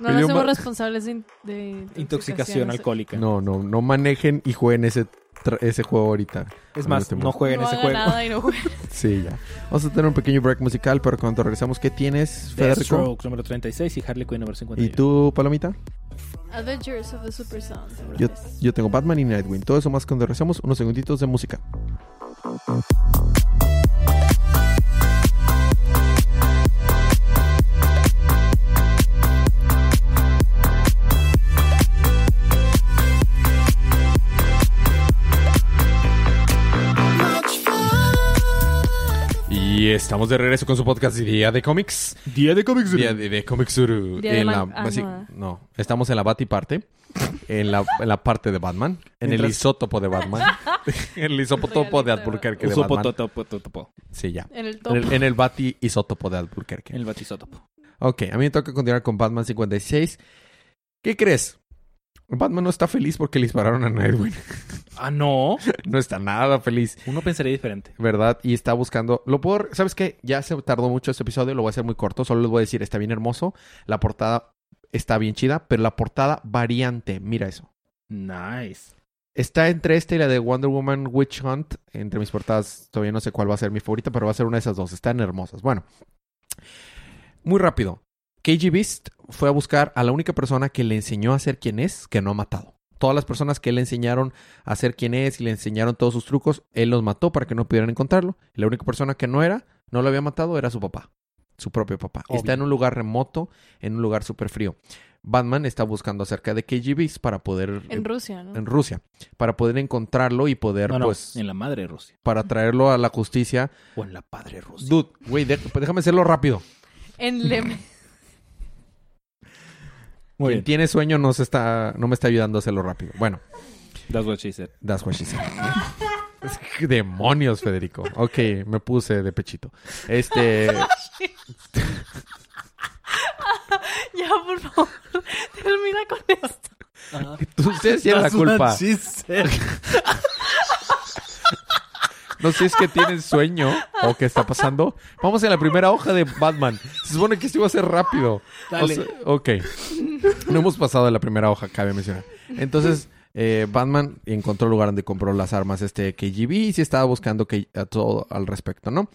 No nos ma- responsables de, in- de Intoxicación alcohólica. No, no, no manejen y jueguen ese, ese juego ahorita. Es más, no jueguen no ese juego. nada y no juegue. Sí, ya. Vamos a tener un pequeño break musical, pero cuando regresamos, ¿qué tienes, Federico? Número 36 y Harley Quinn número 51. ¿Y tú, Palomita? Adventures of the Super Sound. Yo, yo tengo Batman y Nightwing. Todo eso más cuando regresamos, unos segunditos de música. Estamos de regreso con su podcast Día de Cómics. Día de cómics. Día de, de Comics Uru. Día de En la, ah, no. no, estamos en la Batiparte. En la, en la parte de Batman. En el isótopo de Batman. en el isótopo de. Albuquerque de Batman. Sí, ya. En el top. En el, en el Bati isótopo de Albuquerque. El batisótopo. Ok, a mí me toca continuar con Batman 56. ¿Qué crees? Batman no está feliz porque le dispararon a Nightwing. Ah, no. no está nada feliz, Uno pensaría diferente. ¿verdad? Y está buscando... Lo puedo... ¿Sabes qué? Ya se tardó mucho este episodio, lo voy a hacer muy corto. Solo les voy a decir, está bien hermoso. La portada está bien chida, pero la portada variante, mira eso. Nice. Está entre esta y la de Wonder Woman Witch Hunt. Entre mis portadas, todavía no sé cuál va a ser mi favorita, pero va a ser una de esas dos. Están hermosas. Bueno, muy rápido. KG Beast fue a buscar a la única persona que le enseñó a ser quien es, que no ha matado. Todas las personas que le enseñaron a ser quien es y le enseñaron todos sus trucos, él los mató para que no pudieran encontrarlo. La única persona que no era, no lo había matado, era su papá. Su propio papá. Obvio. Está en un lugar remoto, en un lugar súper frío. Batman está buscando acerca de KG Beast para poder... En Rusia, ¿no? en Rusia para poder encontrarlo y poder No, no, pues en la madre Rusia. para traerlo a la justicia. O en la padre Rusia. Dude, güey, pues, déjame hacerlo rápido. En Lem. Muy Quien bien. tiene sueño no se está no me está ayudando a hacerlo rápido. Bueno, That's what she said. that's what she said. Demonios, Federico. Ok, me puse de pechito. Este, ya, por favor. Termina con esto. tú ustedes tienen la That's what culpa. No sé si es que tienen sueño o qué está pasando. Vamos en la primera hoja de Batman. Se supone que esto iba a ser rápido. O Dale. sea, ok. No hemos pasado de la primera hoja, cabe mencionar. Entonces, eh, Batman encontró el lugar donde compró las armas este KGB y sí estaba buscando que, a todo al respecto, ¿no?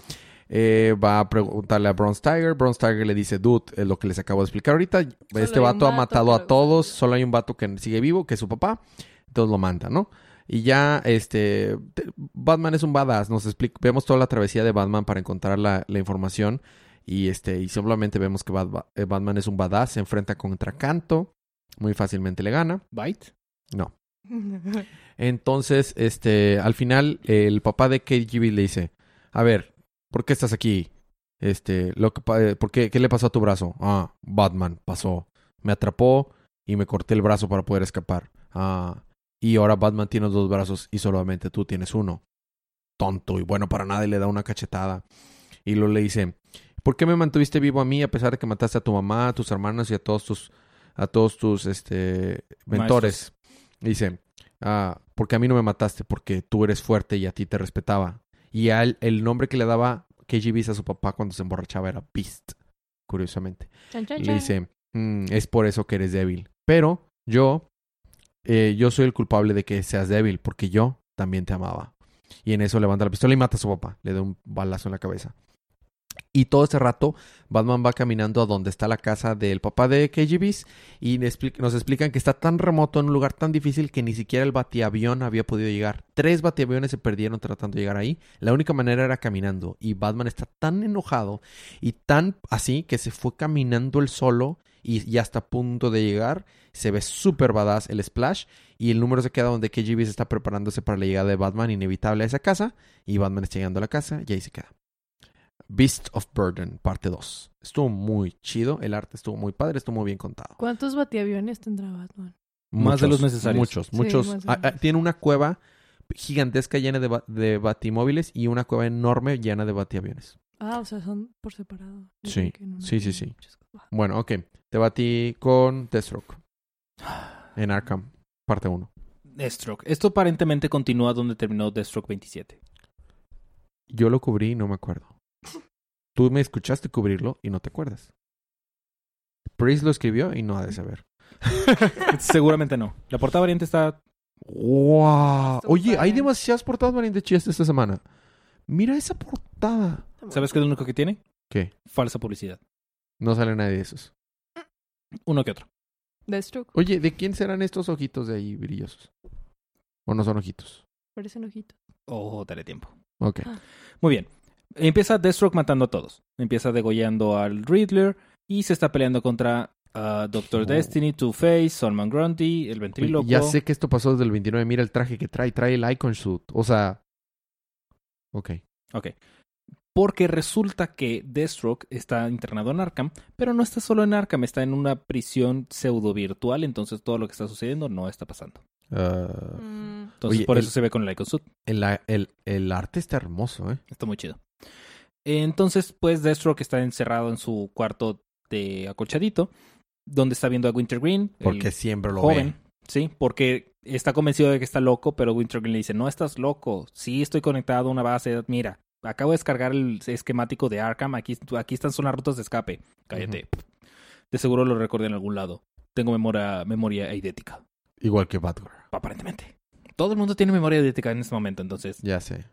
Eh, va a preguntarle a Bronze Tiger. Bronze Tiger le dice, dude, es lo que les acabo de explicar ahorita. este vato ha matado a todos. Solo hay un vato que sigue vivo, que es su papá. Entonces lo manda, ¿no? Y ya, este, te- Batman es un badass. Nos explica, vemos toda la travesía de Batman para encontrar la, la información. Y este, y simplemente vemos que eh, Batman es un badass, se enfrenta contra Canto, muy fácilmente le gana. Byte. No. Entonces, este, al final, el papá de KGB le dice, a ver, ¿por qué estás aquí? Este, lo que, eh, ¿por qué, qué le pasó a tu brazo? Ah, Batman pasó, me atrapó y me corté el brazo para poder escapar. Ah, y ahora Batman tiene dos brazos y solamente tú tienes uno. Tonto y bueno para nada y le da una cachetada. Y luego le dice, ¿por qué me mantuviste vivo a mí a pesar de que mataste a tu mamá, a tus hermanos y a todos tus, a todos tus, este, mentores? Dice, ah, porque a mí no me mataste, porque tú eres fuerte y a ti te respetaba. Y a él, el nombre que le daba KGB a su papá cuando se emborrachaba era Beast, curiosamente. Chan, le dice, "Mm, es por eso que eres débil. Pero yo, eh, yo soy el culpable de que seas débil, porque yo también te amaba. Y en eso levanta la pistola y mata a su papá. Le da un balazo en la cabeza. Y todo ese rato, Batman va caminando a donde está la casa del papá de KGBs y nos explican que está tan remoto en un lugar tan difícil que ni siquiera el batiavión había podido llegar. Tres batiaviones se perdieron tratando de llegar ahí. La única manera era caminando. Y Batman está tan enojado y tan así que se fue caminando él solo y ya está a punto de llegar. Se ve súper badass el splash y el número se queda donde KGB se está preparándose para la llegada de Batman inevitable a esa casa y Batman está llegando a la casa y ahí se queda. Beast of Burden, parte 2. Estuvo muy chido, el arte estuvo muy padre, estuvo muy bien contado. ¿Cuántos batiaviones tendrá Batman? Más de los necesarios. Muchos, Sí, muchos. Ah, ah, tiene una cueva gigantesca llena de, ba- de batimóviles y una cueva enorme llena de batiaviones. Ah, o sea, son por separado. Sí, sí, sí, sí. Bueno, ok. Te batí con Deathstroke en Arkham, parte 1. Deathstroke. Esto aparentemente continúa donde terminó Deathstroke 27. Yo lo cubrí y no me acuerdo. Tú me escuchaste cubrirlo y no te acuerdas. Priest lo escribió y no ha de saber. Seguramente no. La portada variante está... ¡Wow! Oye, hay demasiadas portadas variantes chidas esta semana. Mira esa portada. ¿Sabes qué es lo único que tiene? ¿Qué? Falsa publicidad. No sale nadie de esos. Uno que otro. Deathstroke, Oye, ¿de quién serán estos ojitos de ahí brillosos? ¿O no son ojitos? parecen ojitos. Oh, dale tiempo. Ok. Muy bien. Empieza Deathstroke matando a todos. Empieza degollando al Riddler y se está peleando contra ah, Doctor Oh. Destiny, Two-Face, Solomon Grundy, el ventríloco. ya sé que esto pasó desde el 29. Mira el traje que trae. Trae el Icon Suit. O sea... Ok. Ok. Porque resulta que Deathstroke está internado en Arkham, pero no está solo en Arkham, está en una prisión pseudo virtual, entonces todo lo que está sucediendo no está pasando. Ah, Mm, Entonces Oye, por el- eso se ve con el Icon Suit. el, el, el arte está hermoso, ¿eh? Está muy chido. Entonces, pues Deathstroke está encerrado en su cuarto de acolchadito, donde está viendo a Wintergreen, Porque siempre lo joven, ve. sí, porque está convencido de que está loco, pero Wintergreen le dice, no estás loco, sí estoy conectado a una base, mira, acabo de descargar el esquemático de Arkham, aquí, aquí están son las rutas de escape, cállate, de seguro lo recordé en algún lado, tengo memoria, memoria eidética, Igual que Batgirl. aparentemente. Todo el mundo tiene memoria eidética en este momento, entonces Ya sé.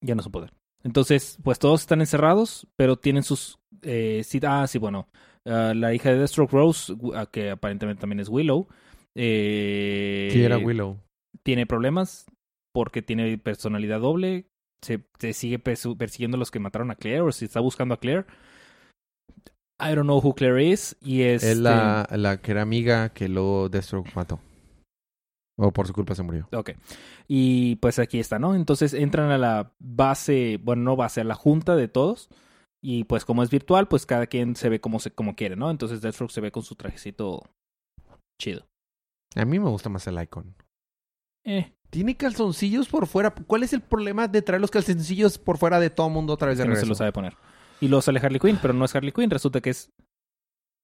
ya no es un poder. Entonces, pues todos están encerrados, pero tienen sus... Eh, sí, ah, sí, bueno. ah, la hija de Deathstroke Rose, ah, que aparentemente también es Willow, eh, ¿Quién era Willow? tiene problemas porque tiene personalidad doble. Se, se sigue persiguiendo a los que mataron a Claire o si está buscando a Claire. I don't know who Claire is. Y es... Es la, la que era amiga que luego Deathstroke mató. O por su culpa se murió. Ok. Y pues aquí está, ¿no? Entonces entran a la base, bueno, no base, a la junta de todos. Y pues como es virtual, pues cada quien se ve como, se, como quiere, ¿no? Entonces Deathstroke se ve con su trajecito chido. A mí me gusta más el Icon. Eh, Tiene calzoncillos por fuera. ¿Cuál es el problema de traer los calzoncillos por fuera de todo mundo otra vez de que no se regreso? lo sabe poner. Y luego sale Harley Quinn, pero no es Harley Quinn, resulta que es...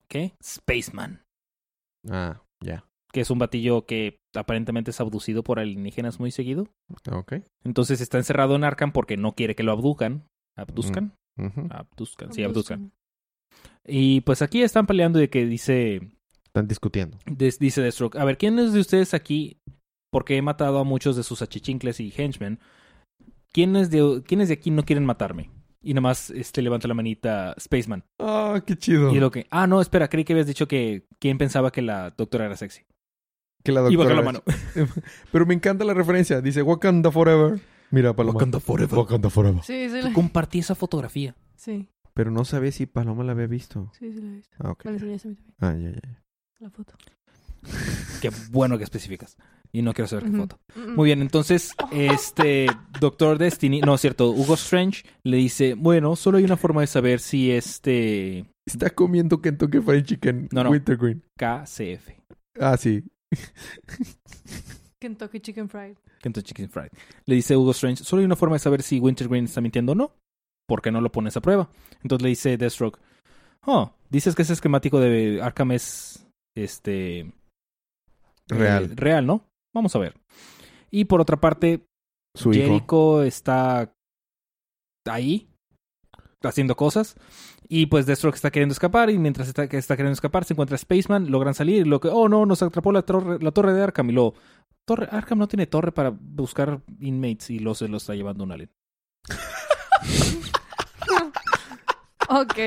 ¿Qué? Spaceman. Ah, ya. Que es un batillo que aparentemente es abducido por alienígenas muy seguido. Ok. Entonces está encerrado en Arkham porque no quiere que lo abducan. ¿Abduzcan? Abduzcan, sí, abduzcan. Y pues aquí están peleando de que dice... Están discutiendo. Dice Deathstroke, a ver, ¿quiénes de ustedes aquí, porque he matado a muchos de sus achichincles y henchmen, ¿quiénes de, ¿quiénes de aquí no quieren matarme? Y nomás este, levanta la manita Spaceman. Ah, qué chido. Y lo que, ah, no, espera, creí que habías dicho que quién pensaba que la doctora era sexy. que la Y doctora... baja la mano. Pero me encanta la referencia. Dice Wakanda Forever. Mira, Paloma. Wakanda forever. Wakanda Forever. Sí, sí, la... Compartí esa fotografía. sí, Pero no sabía si Paloma la había visto. sí, sí la he visto. Ah, ok. Me la enseñaste a mí también, Ah, ya, ya, ya. la foto. Qué bueno que especificas. Y no quiero saber qué foto. Muy bien, entonces, este Doctor Destiny, no es cierto, Hugo Strange le dice, bueno, solo hay una forma de saber si este Está comiendo Kentucky Fried Chicken No, no. Wintergreen. KCF, Ah, sí. Kentucky Chicken Fried. Kentucky Chicken Fried, le dice Hugo Strange, solo hay una forma de saber si Wintergreen está mintiendo o no, ¿por qué no lo pones a prueba? Entonces le dice Deathstroke, oh, dices que ese esquemático de Arkham es, este... Real. eh, real, ¿no? Vamos a ver. Y por otra parte, Su hijo. Jericho está ahí haciendo cosas y pues Deathstroke está queriendo escapar y mientras está, que está queriendo escapar se encuentra Spaceman, logran salir y lo que oh no, nos atrapó la torre, la torre de Arkham y lo torre Arkham no tiene torre para buscar inmates y lo se lo está llevando un alien. Ok.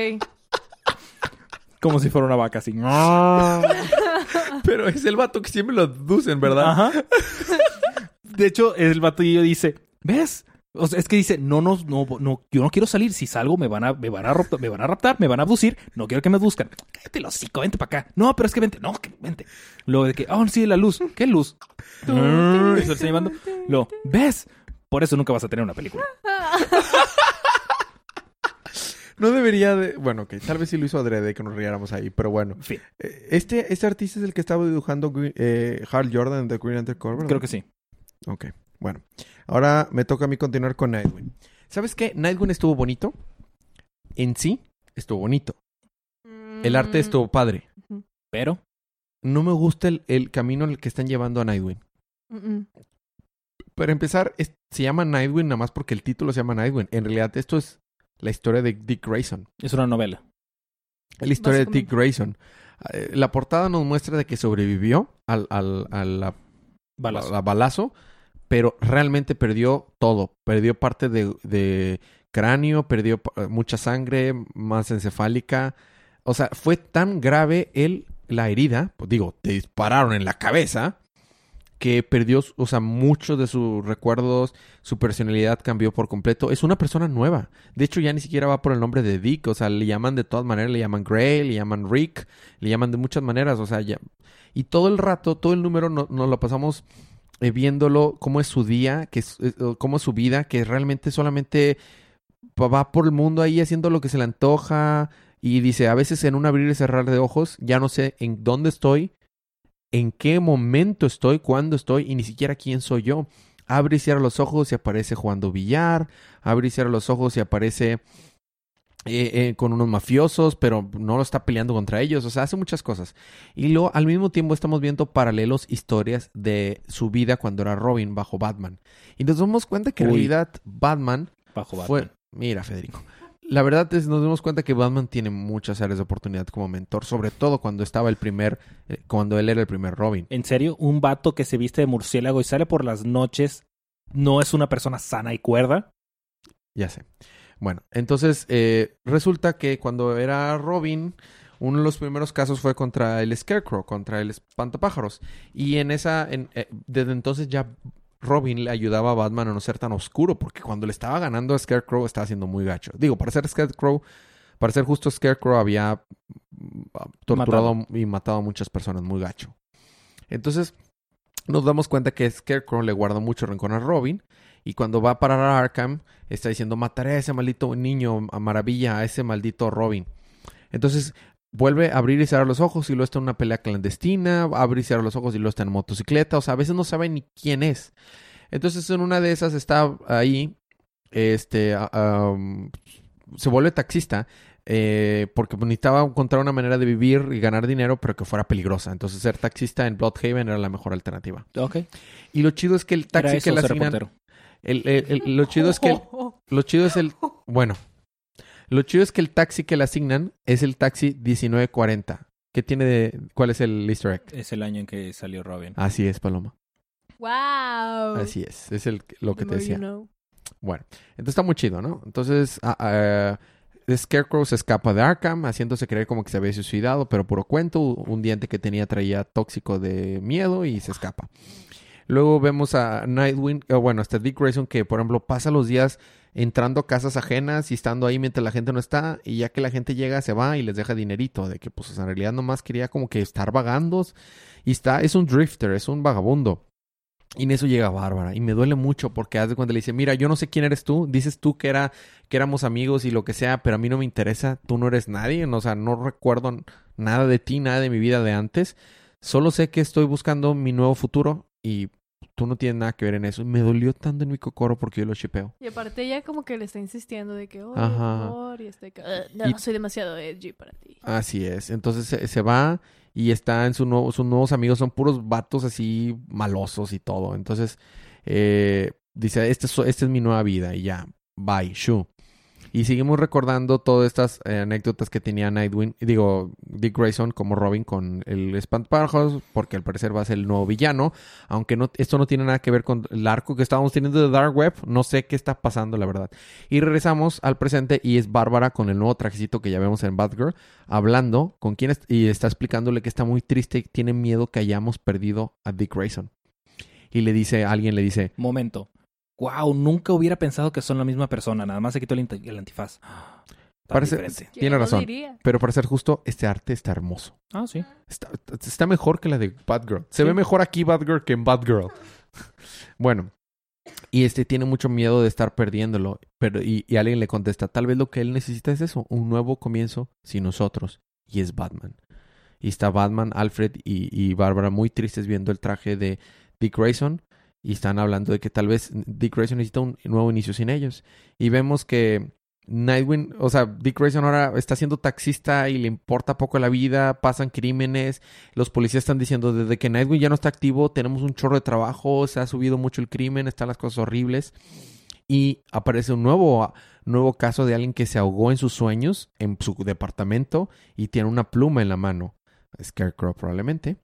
Como si fuera una vaca así. Pero es el vato que siempre lo aducen, ¿verdad? Ajá. De hecho, el batillo dice, ¿ves? O sea, es que dice, no, no, no, no, yo no quiero salir. Si salgo, me van a, me van a, raptar, me van a raptar, me van a abducir. No quiero que me buscan. Cállate los hocico, vente para acá. No, pero es que vente. No, que vente. Luego de que, oh, sí, la luz. ¿Qué luz? Y se lo está llevando. Lo, ¿ves? Por eso nunca vas a tener una película. No debería de... Bueno, ok. Tal vez sí lo hizo adrede que nos riéramos ahí. Pero bueno. Fin, Eh, Este, este artista es el que estaba dibujando eh, Hal Jordan de Green Lantern Corps, creo que sí. Ok. Bueno. Ahora me toca a mí continuar con Nightwing. ¿Sabes qué? Nightwing estuvo bonito. En sí, estuvo bonito. El arte Mm. estuvo padre. Pero, No me gusta el, el camino en el que están llevando a Nightwing. Mm, mm. Para empezar, es- se llama Nightwing nada más porque el título se llama Nightwing. En realidad, esto es la historia de Dick Grayson. es una novela. Es la historia de Dick. Grayson. Eh, La portada nos muestra de que sobrevivió al, al, a la- Balazo. a balazo, pero realmente perdió todo. Perdió parte de, de cráneo, perdió pa- mucha sangre, más encefálica. O sea, fue tan grave el, la herida, pues digo, te dispararon en la cabeza, que perdió, o sea, muchos de sus recuerdos, su personalidad cambió por completo. Es una persona nueva. De hecho, ya ni siquiera va por el nombre de Dick, o sea, le llaman de todas maneras, le llaman Gray, le llaman Rick, le llaman de muchas maneras, o sea, ya. Y todo el rato, todo el número no- nos lo pasamos eh, viéndolo, cómo es su día, que es, cómo es su vida, que realmente solamente va por el mundo ahí haciendo lo que se le antoja y dice, a veces en un abrir y cerrar de ojos, ya no sé en dónde estoy, en qué momento estoy, cuándo estoy y ni siquiera quién soy yo. Abre y cierra los ojos y aparece jugando billar, abre y cierra los ojos y aparece eh, eh, con unos mafiosos, pero no lo está peleando contra ellos, o sea, hace muchas cosas. Y luego al mismo tiempo estamos viendo paralelos, historias de su vida cuando era Robin bajo Batman. Y nos damos cuenta que en Uy. realidad Batman Bajo Batman. fue... Mira, Federico. La verdad es, nos dimos cuenta que Batman tiene muchas áreas de oportunidad como mentor, sobre todo cuando estaba el primer, eh, cuando él era el primer Robin. ¿En serio? ¿Un vato que se viste de murciélago y sale por las noches no es una persona sana y cuerda? Ya sé. Bueno, entonces eh, resulta que cuando era Robin, uno de los primeros casos fue contra el Scarecrow, contra el espantapájaros. Y en esa, en, eh, desde entonces ya Robin le ayudaba a Batman a no ser tan oscuro, porque cuando le estaba ganando a Scarecrow estaba siendo muy gacho. Digo, para ser Scarecrow, para ser justo Scarecrow había mm, torturado y matado a muchas personas muy gacho. Entonces nos damos cuenta que Scarecrow le guarda mucho rencor a Robin. Y cuando va a parar a Arkham, está diciendo, mataré a ese maldito niño, a maravilla, a ese maldito Robin. Entonces, vuelve a abrir y cerrar los ojos y luego está en una pelea clandestina, abre y cierra los ojos y luego está en motocicleta. O sea, a veces no sabe ni quién es. Entonces, en una de esas está ahí, este, ah, um, se vuelve taxista. eh, porque necesitaba encontrar una manera de vivir y ganar dinero, pero que fuera peligrosa. Entonces, ser taxista en Bloodhaven era la mejor alternativa. Ok. Y lo chido es que el taxi Era eso, que le asignan... El, el- el- lo chido es que el- lo chido es el bueno. Lo chido es que el taxi que le asignan es el taxi 1940. ¿Qué tiene de cuál es el easter egg? Es el año en que salió Robin. Así es, Paloma. Wow. Así es. Es el lo que The te you decía. know. Bueno, entonces está muy chido, ¿no? Entonces, ah, Scarecrow se escapa de Arkham, haciéndose creer como que se había suicidado, pero puro cuento. Un diente que tenía traía tóxico de miedo y se escapa. Luego vemos a Nightwing, eh, bueno, hasta Dick Grayson que, por ejemplo, pasa los días entrando a casas ajenas y estando ahí mientras la gente no está y ya que la gente llega se va y les deja dinerito de que pues en realidad nomás quería como que estar vagando y está es un drifter es un vagabundo. Y en eso llega Bárbara y me duele mucho porque hace cuando le dice mira yo no sé quién eres tú dices tú que era que éramos amigos y lo que sea pero a mí no me interesa tú no eres nadie o sea no recuerdo nada de ti nada de mi vida de antes solo sé que estoy buscando mi nuevo futuro y tú no tienes nada que ver en eso. Y me dolió tanto en mi cocoro porque yo lo chipeo. Y aparte ella como que le está insistiendo de que, oh, Ajá. amor, y estoy... ca- "Ah, no, Y- soy demasiado edgy para ti. Así es. Entonces se, se va y está en su nuevo, sus nuevos amigos. Son puros vatos así malosos y todo. Entonces eh, dice, este es, esta es mi nueva vida y ya. Bye, Shu. Y seguimos recordando todas estas eh, anécdotas que tenía Nightwing, digo, Dick Grayson como Robin con el espantapájaros, porque al parecer va a ser el nuevo villano. Aunque no, esto no tiene nada que ver con el arco que estábamos teniendo de Dark Web. No sé qué está pasando, la verdad. Y regresamos al presente y es Bárbara con el nuevo trajecito que ya vemos en Batgirl, hablando con quien y está explicándole que está muy triste y tiene miedo que hayamos perdido a Dick Grayson. Y le dice, alguien le dice, Momento. Wow, nunca hubiera pensado que son la misma persona. Nada más se quitó el, el antifaz. Parece- diferente. ¿Quién Tiene razón. diría? pero para ser justo, este arte está hermoso. Ah, sí. Está, está mejor que la de Batgirl. Se Sí. ve mejor aquí Batgirl que en Batgirl. bueno. Y este tiene mucho miedo de estar perdiéndolo. Pero, y, y alguien le contesta, tal vez lo que él necesita es eso, un nuevo comienzo sin nosotros. Y es Batman. Y está Batman, Alfred y, y Bárbara muy tristes viendo el traje de Dick Grayson. Y están hablando de que tal vez Dick Grayson necesita un nuevo inicio sin ellos. Y vemos que Nightwing, o sea, Dick Grayson ahora está siendo taxista y le importa poco la vida, pasan crímenes, los policías están diciendo desde que Nightwing ya no está activo, tenemos un chorro de trabajo, se ha subido mucho el crimen, están las cosas horribles y aparece un nuevo nuevo caso de alguien que se ahogó en sus sueños en su departamento y tiene una pluma en la mano, Scarecrow probablemente.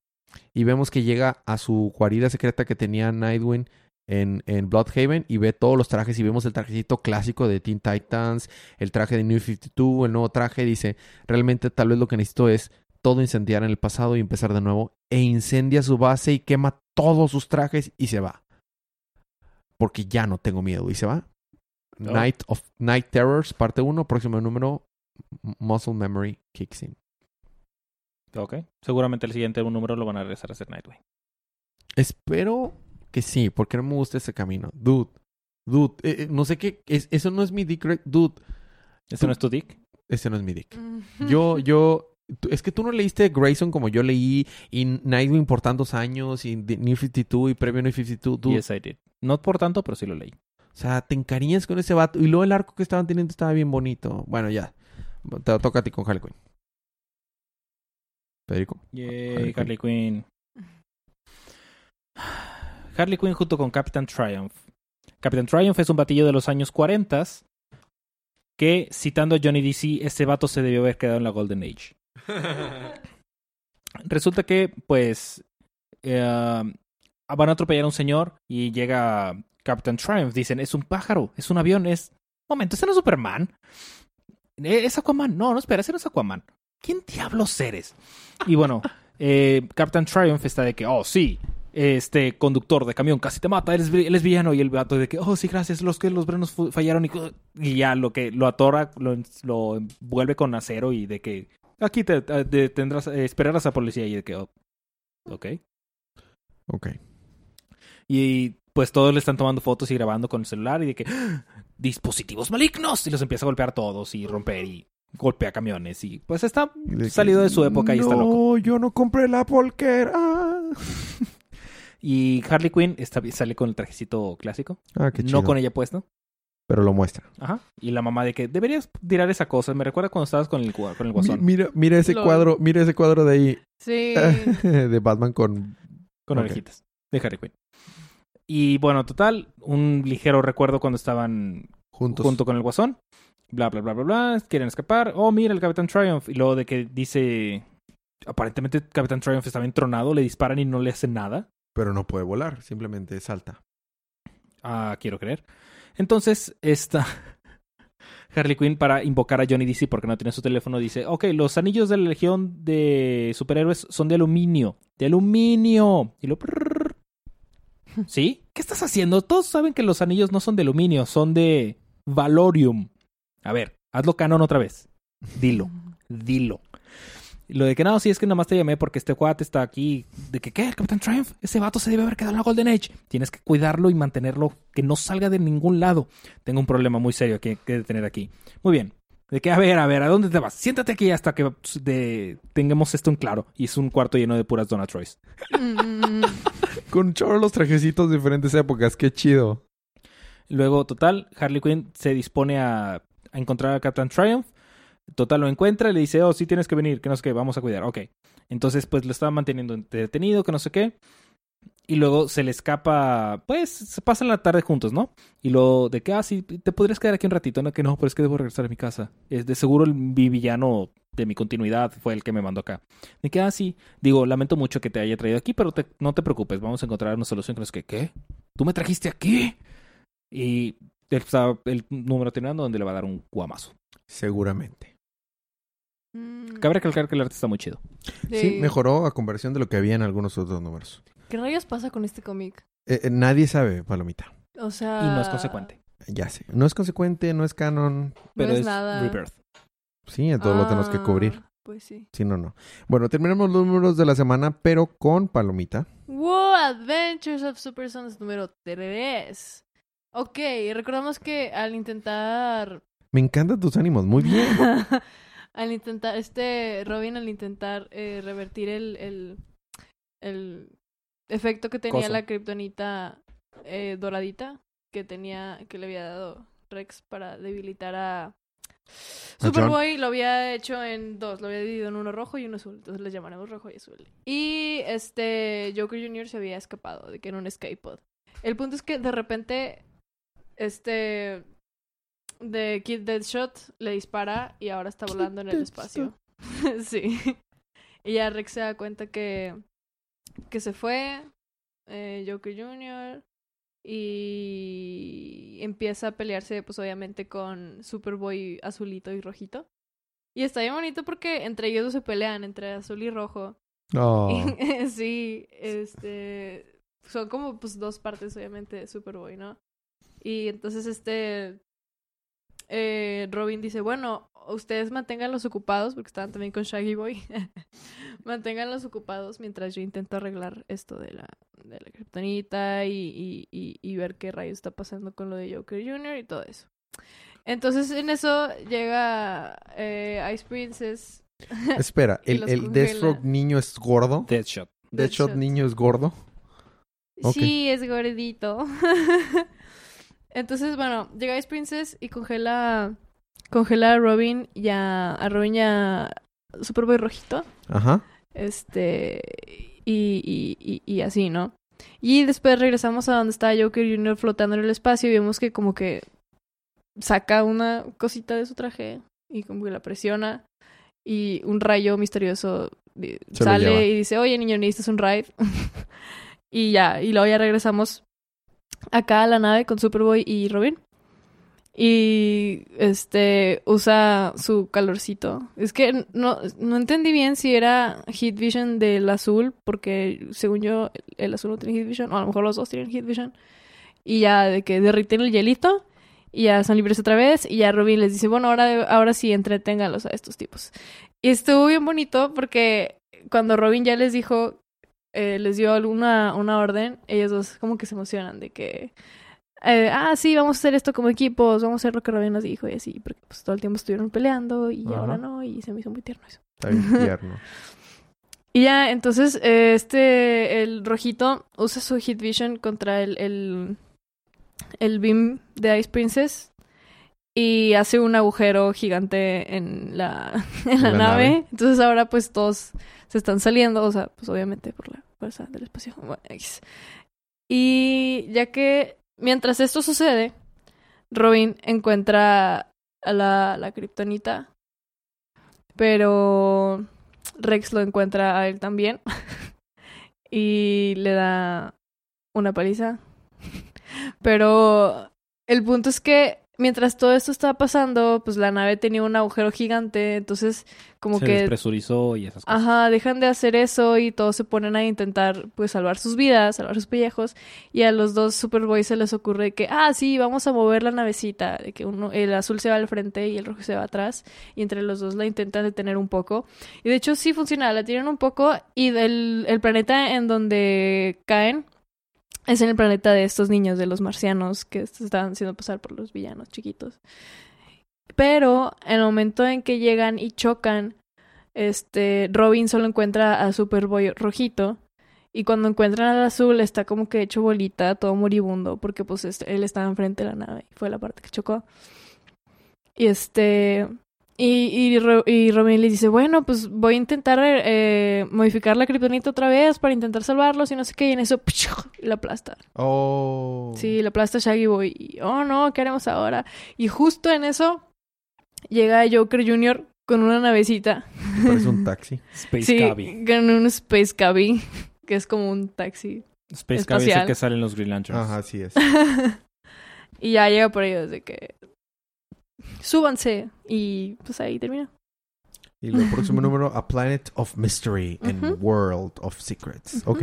Y vemos que llega a su guarida secreta que tenía Nightwing en, en Bloodhaven y ve todos los trajes y vemos el trajecito clásico de Teen Titans, el traje de New 52, el nuevo traje. Dice, realmente tal vez lo que necesito es todo incendiar en el pasado y empezar de nuevo. E incendia su base y quema todos sus trajes y se va. Porque ya no tengo miedo y se va. Oh. Night of Night Terrors, parte 1, próximo número, Muscle Memory Kicks in. Ok. Seguramente el siguiente número lo van a regresar a hacer Nightwing. Espero que sí, porque no me gusta ese camino. Dude, dude, eh, eh, no sé qué, es, eso no es mi Dick, dude, ¿Ese Tú- no es tu Dick? ese no es mi Dick. Mm. Yo, yo, tú- es que tú no leíste Grayson como yo leí y Nightwing por tantos años y The New 52 y previo New 52, dude. Yes, I did. No por tanto, pero sí lo leí. O sea, te encariñas con ese vato y luego el arco que estaban teniendo estaba bien bonito. Bueno, ya, te toca a ti con Harley Quinn. Federico. Yay, Harley Harley Quinn. Harley Quinn junto con Captain Triumph. Captain Triumph es un batillo de los años 40 que, citando a Johnny DC, este vato se debió haber quedado en la Golden Age. Resulta que, pues, eh, van a atropellar a un señor y llega Captain Triumph. Dicen, es un pájaro, es un avión, es... Momento, ese no es Superman. Eh, Es Aquaman. No, no, espera, ese no es Aquaman. ¿Quién diablos eres? Y bueno, eh, Captain Triumph está de que, oh, sí, este conductor de camión casi te mata, eres, él es villano. Y el vato de que, oh, sí, gracias, los que los brenos fallaron. Y, y ya lo que lo atora, lo, lo envuelve con acero y de que aquí te, te- tendrás, eh, esperarás a policía. Y de que, oh, ok. Ok. Y pues todos le están tomando fotos y grabando con el celular y de que ¡Ah! dispositivos malignos y los empieza a golpear todos y romper y golpea camiones y pues está Y de que, salido de su época y está loco. No, yo no compré la polquera. Y Harley Quinn está, sale con el trajecito clásico, Ah, qué no chido. con ella puesto. Pero lo muestra. Ajá. Y la mamá de que deberías tirar esa cosa. Me recuerda cuando estabas con el, con el guasón. Mi- Mira, mira ese cuadro, mira ese cuadro de ahí Sí. de Batman con con orejitas. De Harley Quinn. Y bueno, total, un ligero recuerdo cuando estaban juntos. junto con el guasón. Bla, bla, bla, bla, bla. Quieren escapar. Oh, mira el Capitán Triumph. Y luego de que dice... Aparentemente Capitán Triumph estaba entronado. Le disparan y no le hacen nada. Pero no puede volar, simplemente salta. Ah, quiero creer. Entonces, esta... Harley Quinn para invocar a Johnny DC porque no tiene su teléfono. Dice, ok, los anillos de la Legión de Superhéroes son de aluminio. ¡De aluminio! Y lo... ¿Sí? ¿Qué estás haciendo? Todos saben que los anillos no son de aluminio, son de Valorium. A ver, hazlo canon otra vez. Dilo, dilo. Lo de que no, sí es que nada más te llamé porque este cuate está aquí. ¿De que qué? ¿El Capitán Triumph? Ese vato se debe haber quedado en la Golden Age. Tienes que cuidarlo y mantenerlo, que no salga de ningún lado. Tengo un problema muy serio que, que tener aquí. Muy bien. De que, a ver, a ver, ¿a dónde te vas? Siéntate aquí hasta que de- tengamos esto en claro. Y es un cuarto lleno de puras Donut Troys. Mm, Con chorro los trajecitos de diferentes épocas. Qué chido. Luego, total, Harley Quinn se dispone a, a encontrar a Captain Triumph. Total, lo encuentra y le dice, oh, sí tienes que venir, que no sé qué, vamos a cuidar. Ok. Entonces, pues lo estaba manteniendo detenido, que no sé qué. Y luego se le escapa, pues se pasan la tarde juntos, ¿no? Y lo de que, ah, sí, te podrías quedar aquí un ratito, ¿no? Que no, pero es que debo regresar a mi casa. Es de seguro el villano de mi continuidad fue el que me mandó acá. De que, ah, sí, digo, lamento mucho que te haya traído aquí, pero no te preocupes, vamos a encontrar una solución que no que, ¿qué? ¿Tú me trajiste aquí? Y está el número terminando donde le va a dar un guamazo. Seguramente. mm, Cabe recalcar que el arte está muy chido. Sí, mejoró a conversión de lo que había en algunos otros números. ¿Qué rayos pasa con este cómic? Eh, eh, nadie sabe, Palomita. O sea... Y no es consecuente. Ya sé. No es consecuente, no es canon. Pero es es, nada. Rebirth. Sí, todo lo tenemos que Ah, cubrir. Pues sí. Sí, no, no. Bueno, terminamos los números de la semana, pero con Palomita. Wow, Adventures of Super Sons número 3. Ok, recordamos que al intentar... Me encantan tus ánimos. Muy bien. al intentar, este Robin al intentar eh, revertir el, el, el efecto que tenía la kriptonita eh, doradita que tenía, que le había dado Rex para debilitar a Superboy lo había hecho en dos, lo había dividido en uno rojo y uno azul, entonces les llamaremos rojo y azul. Y este Joker Jr. se había escapado, de que era un escape pod. El punto es que de repente este de Kid Deadshot le dispara y ahora está volando en el espacio. sí. Y ya Rex se da cuenta que que se fue eh, Joker Jr. y empieza a pelearse pues obviamente con Superboy azulito y rojito. Y está bien bonito porque entre ellos se pelean, entre azul y rojo. Oh. sí, este son como pues dos partes obviamente de Superboy, ¿no? Y entonces este eh, Robin dice, bueno, ustedes manténganlos ocupados, porque estaban también con Shaggy Boy. manténganlos ocupados mientras yo intento arreglar esto de la, de la kriptonita y, y, y, y ver qué rayos está pasando con lo de Joker Jr. y todo eso. Entonces en eso llega eh, Ice Princess. Espera, ¿el, el. Deathstroke niño es gordo? Deadshot. Deathshot niño es gordo? Sí, es gordito. Entonces, bueno, llega Ice Princess y congela, congela a Robin y a, a Robin y a Superboy rojito. Ajá. Este, y, y, y, y así, ¿no? Y después regresamos a donde está Joker Jr. flotando en el espacio y vemos que como que saca una cosita de su traje y como que la presiona y un rayo misterioso Se sale y dice, oye niño, necesitas un ride. y ya, y luego ya regresamos acá a la nave con Superboy y Robin. Y este usa su calorcito. Es que no, no entendí bien si era Heat Vision del azul, porque según yo, el azul no tiene Heat Vision, o a lo mejor los dos tienen Heat Vision. Y ya de que derriten el hielito, y ya son libres otra vez, y ya Robin les dice, bueno, ahora, ahora sí, entreténganlos a estos tipos. Y estuvo bien bonito porque cuando Robin ya les dijo, eh, les dio alguna una orden, ellos dos como que se emocionan de que eh, ah, sí, vamos a hacer esto como equipos, vamos a hacer lo que Robin nos dijo y así, porque pues todo el tiempo estuvieron peleando y Ajá. ahora no, y se me hizo muy tierno eso. Está bien tierno. Y ya, entonces, eh, este, el rojito usa su Hit Vision contra el, el, el beam de Ice Princess y hace un agujero gigante en la, en la, la nave. nave. Entonces ahora pues todos se están saliendo, o sea, pues obviamente por la fuerza del espacio. Bueno. Y ya que mientras esto sucede, Robin encuentra a la, la kriptonita, pero Rex lo encuentra a él también y le da una paliza. Pero el punto es que mientras todo esto estaba pasando, pues la nave tenía un agujero gigante, entonces como se que despresurizó y esas cosas. Ajá, dejan de hacer eso y todos se ponen a intentar pues salvar sus vidas, salvar sus pellejos y a los dos Superboys se les ocurre que, ah, sí, vamos a mover la navecita, de que uno el azul se va al frente y el rojo se va atrás y entre los dos la intentan detener un poco. Y de hecho sí funciona, la tiran un poco y del el planeta en donde caen es en el planeta de estos niños, de los marcianos que se estaban haciendo pasar por los villanos chiquitos. Pero en el momento en que llegan y chocan, este Robin solo encuentra a Superboy rojito. Y cuando encuentran al azul está como que hecho bolita, todo moribundo, porque pues este, él estaba enfrente de la nave y fue la parte que chocó. Y este. Y, y, Ro- y Robin le dice, bueno, pues voy a intentar eh, modificar la kriptonita otra vez para intentar salvarlos y no sé qué. Y en eso, la aplasta. Oh. Sí, la aplasta Shaggy Boy. Y, oh no, ¿qué haremos ahora? Y justo en eso llega Joker Jr. con una navecita. Parece un taxi. Space sí, Cabby. con un Space Cabby, que es como un taxi. Space Cabby es el que sale en los Green Lanterns. Ajá, así es. y ya llega por ellos de que súbanse y pues ahí termina. Y el próximo número, A Planet of Mystery and. World of Secrets. Ujú. Ok.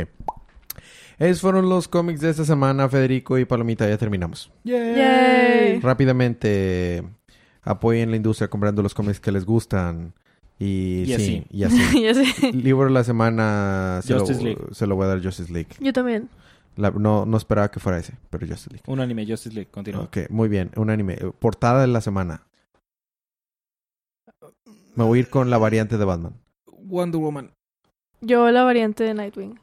Esos fueron los cómics de esta semana, Federico y Palomita. Ya terminamos. Yay. Rápidamente, apoyen la industria comprando los cómics que les gustan. Y, Y sí, así. y así. ya sé. Libro de la semana se, lo, se lo voy a dar Justice League. Yo también. La- no, no esperaba que fuera ese, pero Justice League. Un anime, Justice League, continúa. Ok, muy bien. Un anime. Portada de la semana. Me voy a ir con la variante de Batman. Wonder Woman. Yo la variante de Nightwing.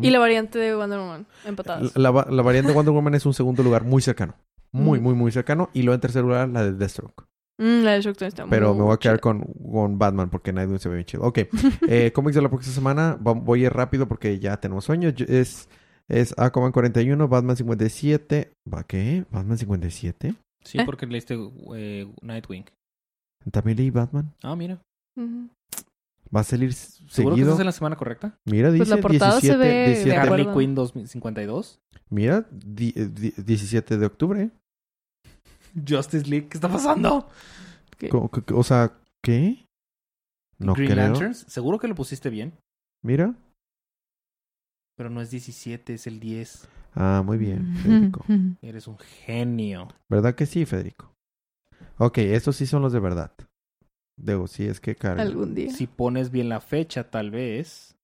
Y la variante de Wonder Woman, empatadas. La, la- la variante de Wonder Woman es un segundo lugar muy cercano. Muy, Mm. muy, muy cercano. Y luego en tercer lugar la de Deathstroke. Mm, la de Shock está Pero muy me voy a quedar con, con Batman porque Nightwing se ve bien chido. Ok. eh, cómics de la próxima semana. Voy a ir rápido porque ya tenemos sueño. Es, es Aquaman 41, Batman 57. ¿Va qué? ¿Batman 57? Sí, ¿Eh? porque leíste eh, Nightwing. ¿También leí Batman? Ah, mira. ¿Va a salir ¿Seguro que seguido? estás en la semana correcta? Mira, dice Pues la portada se 17, ve de 17 acuerdo. Harley Quinn 2052. Mira, di- eh, di- 17 de octubre. Justice League, ¿qué está pasando? ¿Qué? Co- O sea, ¿qué? No Green creo. Lanterns, seguro que lo pusiste bien, Mira. Pero no es 17, es el 10. Ah, muy bien, Federico. Eres un genio. ¿Verdad que sí, Federico? Ok, estos sí son los de verdad. Digo, sí, es que carga. Algún día. Si pones bien la fecha, tal vez.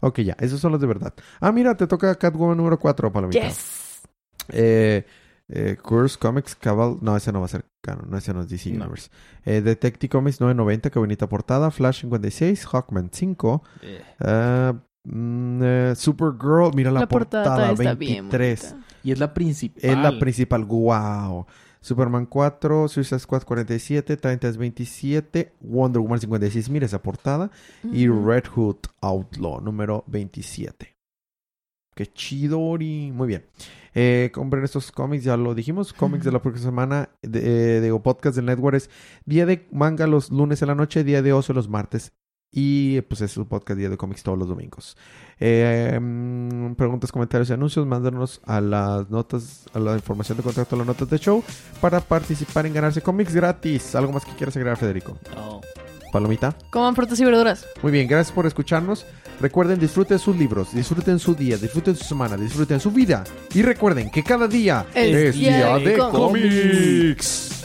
Ok, ya, esos son los de verdad. Ah, mira, te toca Catwoman número 4, Palomita. Yes. Eh, eh, Curse Comics Cabal. No, ese no va a ser canon. No, ese no es DC No. Universe. Eh, Detective Comics 990, qué bonita portada. Flash 56, Hawkman 5. Eh, ah, mm, eh, Supergirl, mira la, La portada, portada, está bien 23. bonita. Y es la principal. Es la principal. Wow. Superman 4, Suicide Squad 47, Titans 27, Wonder Woman 56. Mira esa portada. Y. Red Hood Outlaw número 27. Qué chidori. Muy bien. Eh, compren estos cómics, ya lo dijimos. Cómics de la próxima semana. De, eh, digo, podcast del Network es día de manga los lunes en la noche, día de ocio los martes. Y pues es un podcast día de cómics todos los domingos. Eh, mm, preguntas, comentarios y anuncios, mándanos a las notas, a la información de contacto, a las notas de show para participar en ganarse cómics gratis. ¿Algo más que quieras agregar, Federico? No. Palomita. Coman frutas y verduras. Muy bien, gracias por escucharnos. Recuerden, disfruten sus libros, disfruten su día, disfruten su semana, disfruten su vida. Y recuerden que cada día Es es, día día de de cómics. cómics.